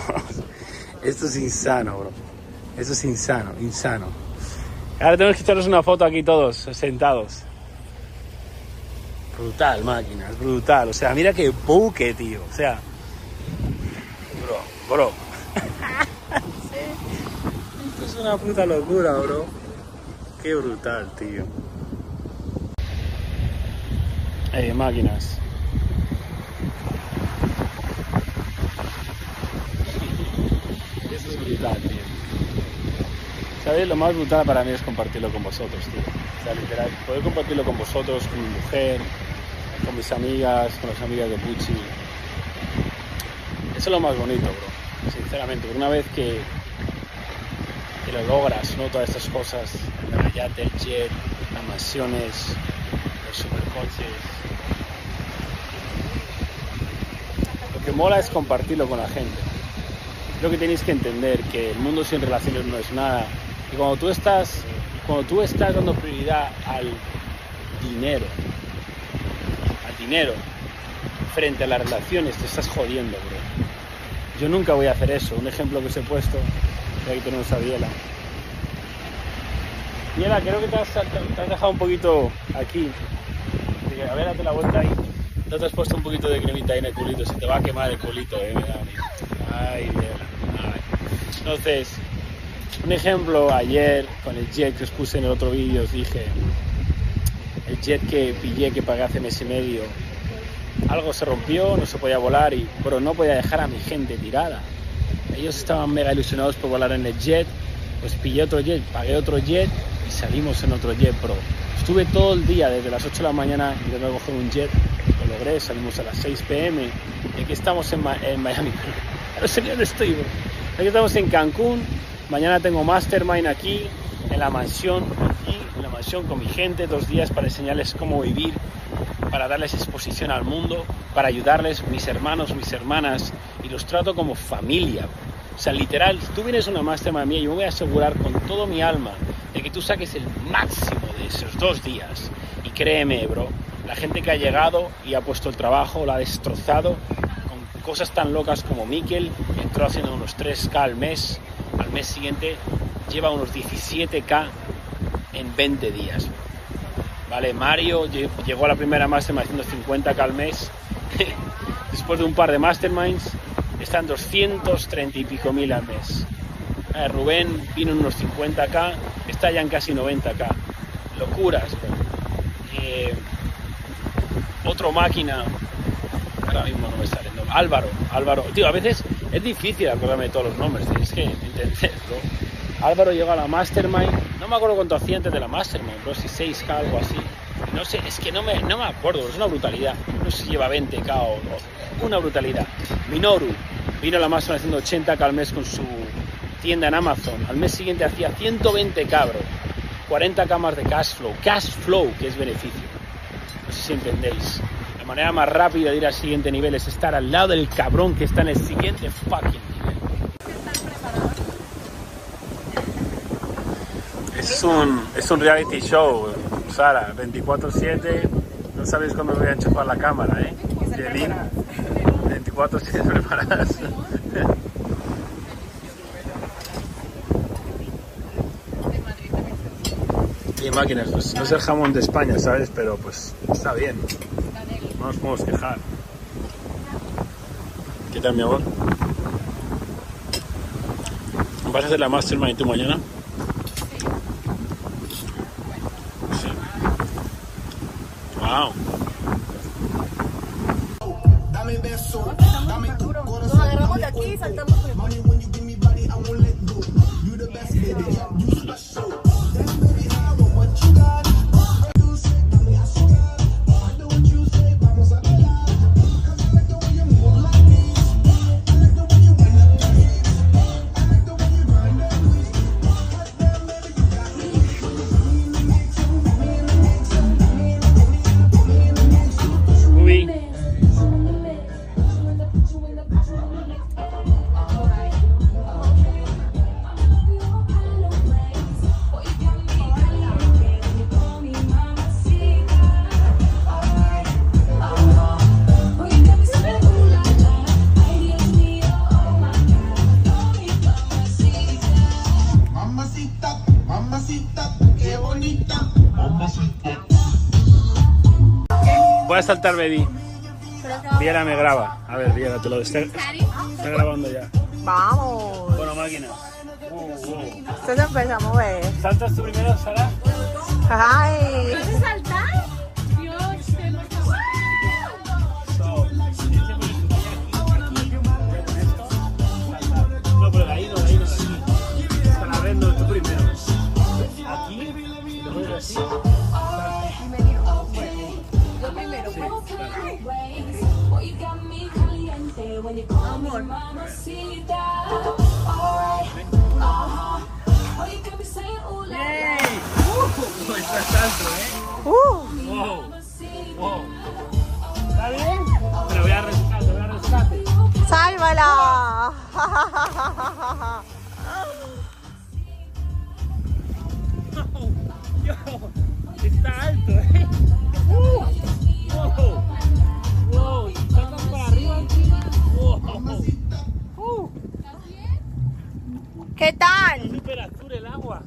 Esto es insano, bro. Esto es insano, insano. Ahora tenemos que echarnos una foto aquí todos, sentados. Brutal, máquinas, brutal. O sea, mira qué buque, tío. O sea, bro, bro. [LAUGHS] Esto es una puta locura, bro. Qué brutal, tío. Eh, máquinas. Eso es brutal, tío. ¿Sabéis? Lo más brutal para mí es compartirlo con vosotros, tío. O sea, literal, poder compartirlo con vosotros, con mi mujer, con mis amigas, con las amigas de Pucci. Eso es lo más bonito, bro. Sinceramente, una vez que, que lo logras, ¿no? Todas estas cosas, el yate, el jet, las mansiones, los supercoches. Lo que mola es compartirlo con la gente. Creo que tenéis que entender que el mundo sin relaciones no es nada. Y cuando tú estás, cuando tú estás dando prioridad al dinero, al dinero, frente a las relaciones, te estás jodiendo, bro. Yo nunca voy a hacer eso. Un ejemplo que os he puesto, y ahí tenemos a Biela. Biela, creo que te has, dejado un poquito aquí. Que, A ver, date la vuelta ahí. No te has puesto un poquito de cremita ahí en el culito, se te va a quemar el culito, eh. Ay, Biela. Ay. Entonces, un ejemplo, ayer con el jet que os puse en el otro vídeo, os dije, el jet que pillé, que pagué hace mes y medio, algo se rompió, no se podía volar y, pero no podía dejar a mi gente tirada. Ellos estaban mega ilusionados por volar en el jet, pues pillé otro jet, pagué otro jet y salimos en otro jet, bro. Estuve todo el día, desde las 8 de la mañana, intentando coger un jet, lo logré, salimos a las 6 pm y aquí estamos en, Ma- en Miami. [LAUGHS] No sé dónde estoy, bro. Aquí estamos en Cancún, mañana tengo Mastermind aquí, en la mansión, aquí, la con mi gente, dos días para enseñarles cómo vivir, para darles exposición al mundo, para ayudarles, mis hermanos, mis hermanas, y los trato como familia. O sea, literal, tú vienes una mastermind mía, yo me voy a asegurar con todo mi alma de que tú saques el máximo de esos dos días. Y créeme, bro, la gente que ha llegado y ha puesto el trabajo, lo ha destrozado, con cosas tan locas como Mikel, entró haciendo unos 3K al mes, al mes siguiente lleva unos 17K en 20 días. Vale, Mario lle- llegó a la primera Mastermind haciendo 50k al mes. [LAUGHS] Después de un par de Masterminds, está en 230 y pico mil al mes. Eh, Rubén vino unos 50k, está ya en casi 90k. Locuras. Eh, otro máquina, ahora mismo no me sale. no, Álvaro, Álvaro. Tío, a veces es difícil acordarme de todos los nombres. [LAUGHS] Álvaro llegó a la Mastermind, no me acuerdo cuánto hacía antes de la Mastermind, pero si 6K algo así. No sé, es que no me, no me acuerdo, es una brutalidad. No sé si lleva 20K o, o una brutalidad. Minoru vino a la Mastermind haciendo 80K al mes con su tienda en Amazon. Al mes siguiente hacía 120K, bro. 40K más de cash flow. Cash flow, que es beneficio. No sé si entendéis. La manera más rápida de ir al siguiente nivel es estar al lado del cabrón que está en el siguiente fucking Es un, es un reality show, Sara, 24-7. No sabéis cuándo voy a enchufar la cámara, ¿eh? Yelin, 24-7 [LAUGHS] preparadas. Y máquinas, pues no es el jamón de España, ¿sabes? Pero pues está bien. No nos podemos quejar. ¿Qué tal, mi amor? ¿Vas a hacer la mastermind tú mañana? Wow. Uh, ¿eh? Uh. ¡Sálvala! Yo, está alto, ¿eh? Uh, wow. Wow. Saltas para arriba encima. Wow. Uh, ¿Qué tal? súper azul el agua.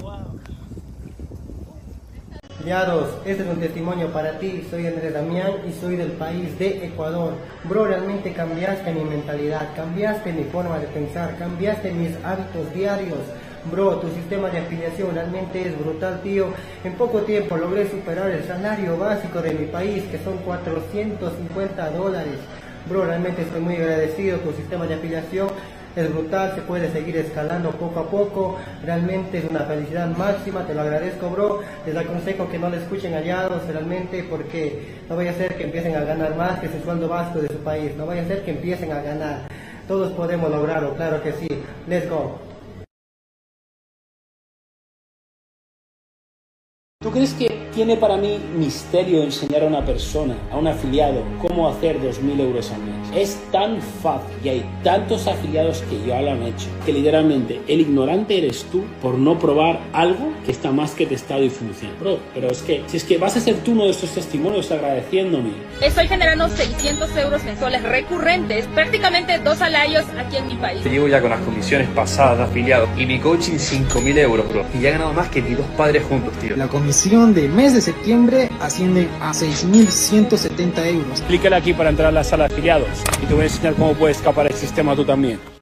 Wow. Liados, este es un testimonio para ti. Soy Andrés Damián y soy del país de Ecuador. Bro, realmente cambiaste mi mentalidad, cambiaste mi forma de pensar, cambiaste mis hábitos diarios. Bro, tu sistema de afiliación realmente es brutal, tío. En poco tiempo logré superar el salario básico de mi país, que son 450 dólares. Bro, realmente estoy muy agradecido. Tu sistema de afiliación es brutal, se puede seguir escalando poco a poco. Realmente es una felicidad máxima, te lo agradezco, bro. Les aconsejo que no le escuchen aliados realmente porque no vaya a ser que empiecen a ganar más que su sueldo básico de su país. No vaya a ser que empiecen a ganar. Todos podemos lograrlo, claro que sí. Let's go. ¿Tú crees que tiene para mí misterio enseñar a una persona, a un afiliado, cómo hacer 2.000 euros al mes? Es tan fácil y hay tantos afiliados que ya lo han hecho que literalmente el ignorante eres tú por no probar algo que está más que testado y funciona. Bro, pero es que si es que vas a ser tú uno de estos testimonios agradeciéndome. Estoy generando 600 euros mensuales recurrentes, prácticamente dos salarios aquí en mi país. Llevo ya con las comisiones pasadas de afiliado y mi coaching 5.000 euros, bro. Y ya he ganado más que mis dos padres juntos, tío. La comisión del mes de septiembre asciende a 6.170 euros. Explícale aquí para entrar a la sala de afiliados y te voy a enseñar cómo puedes escapar el sistema tú también.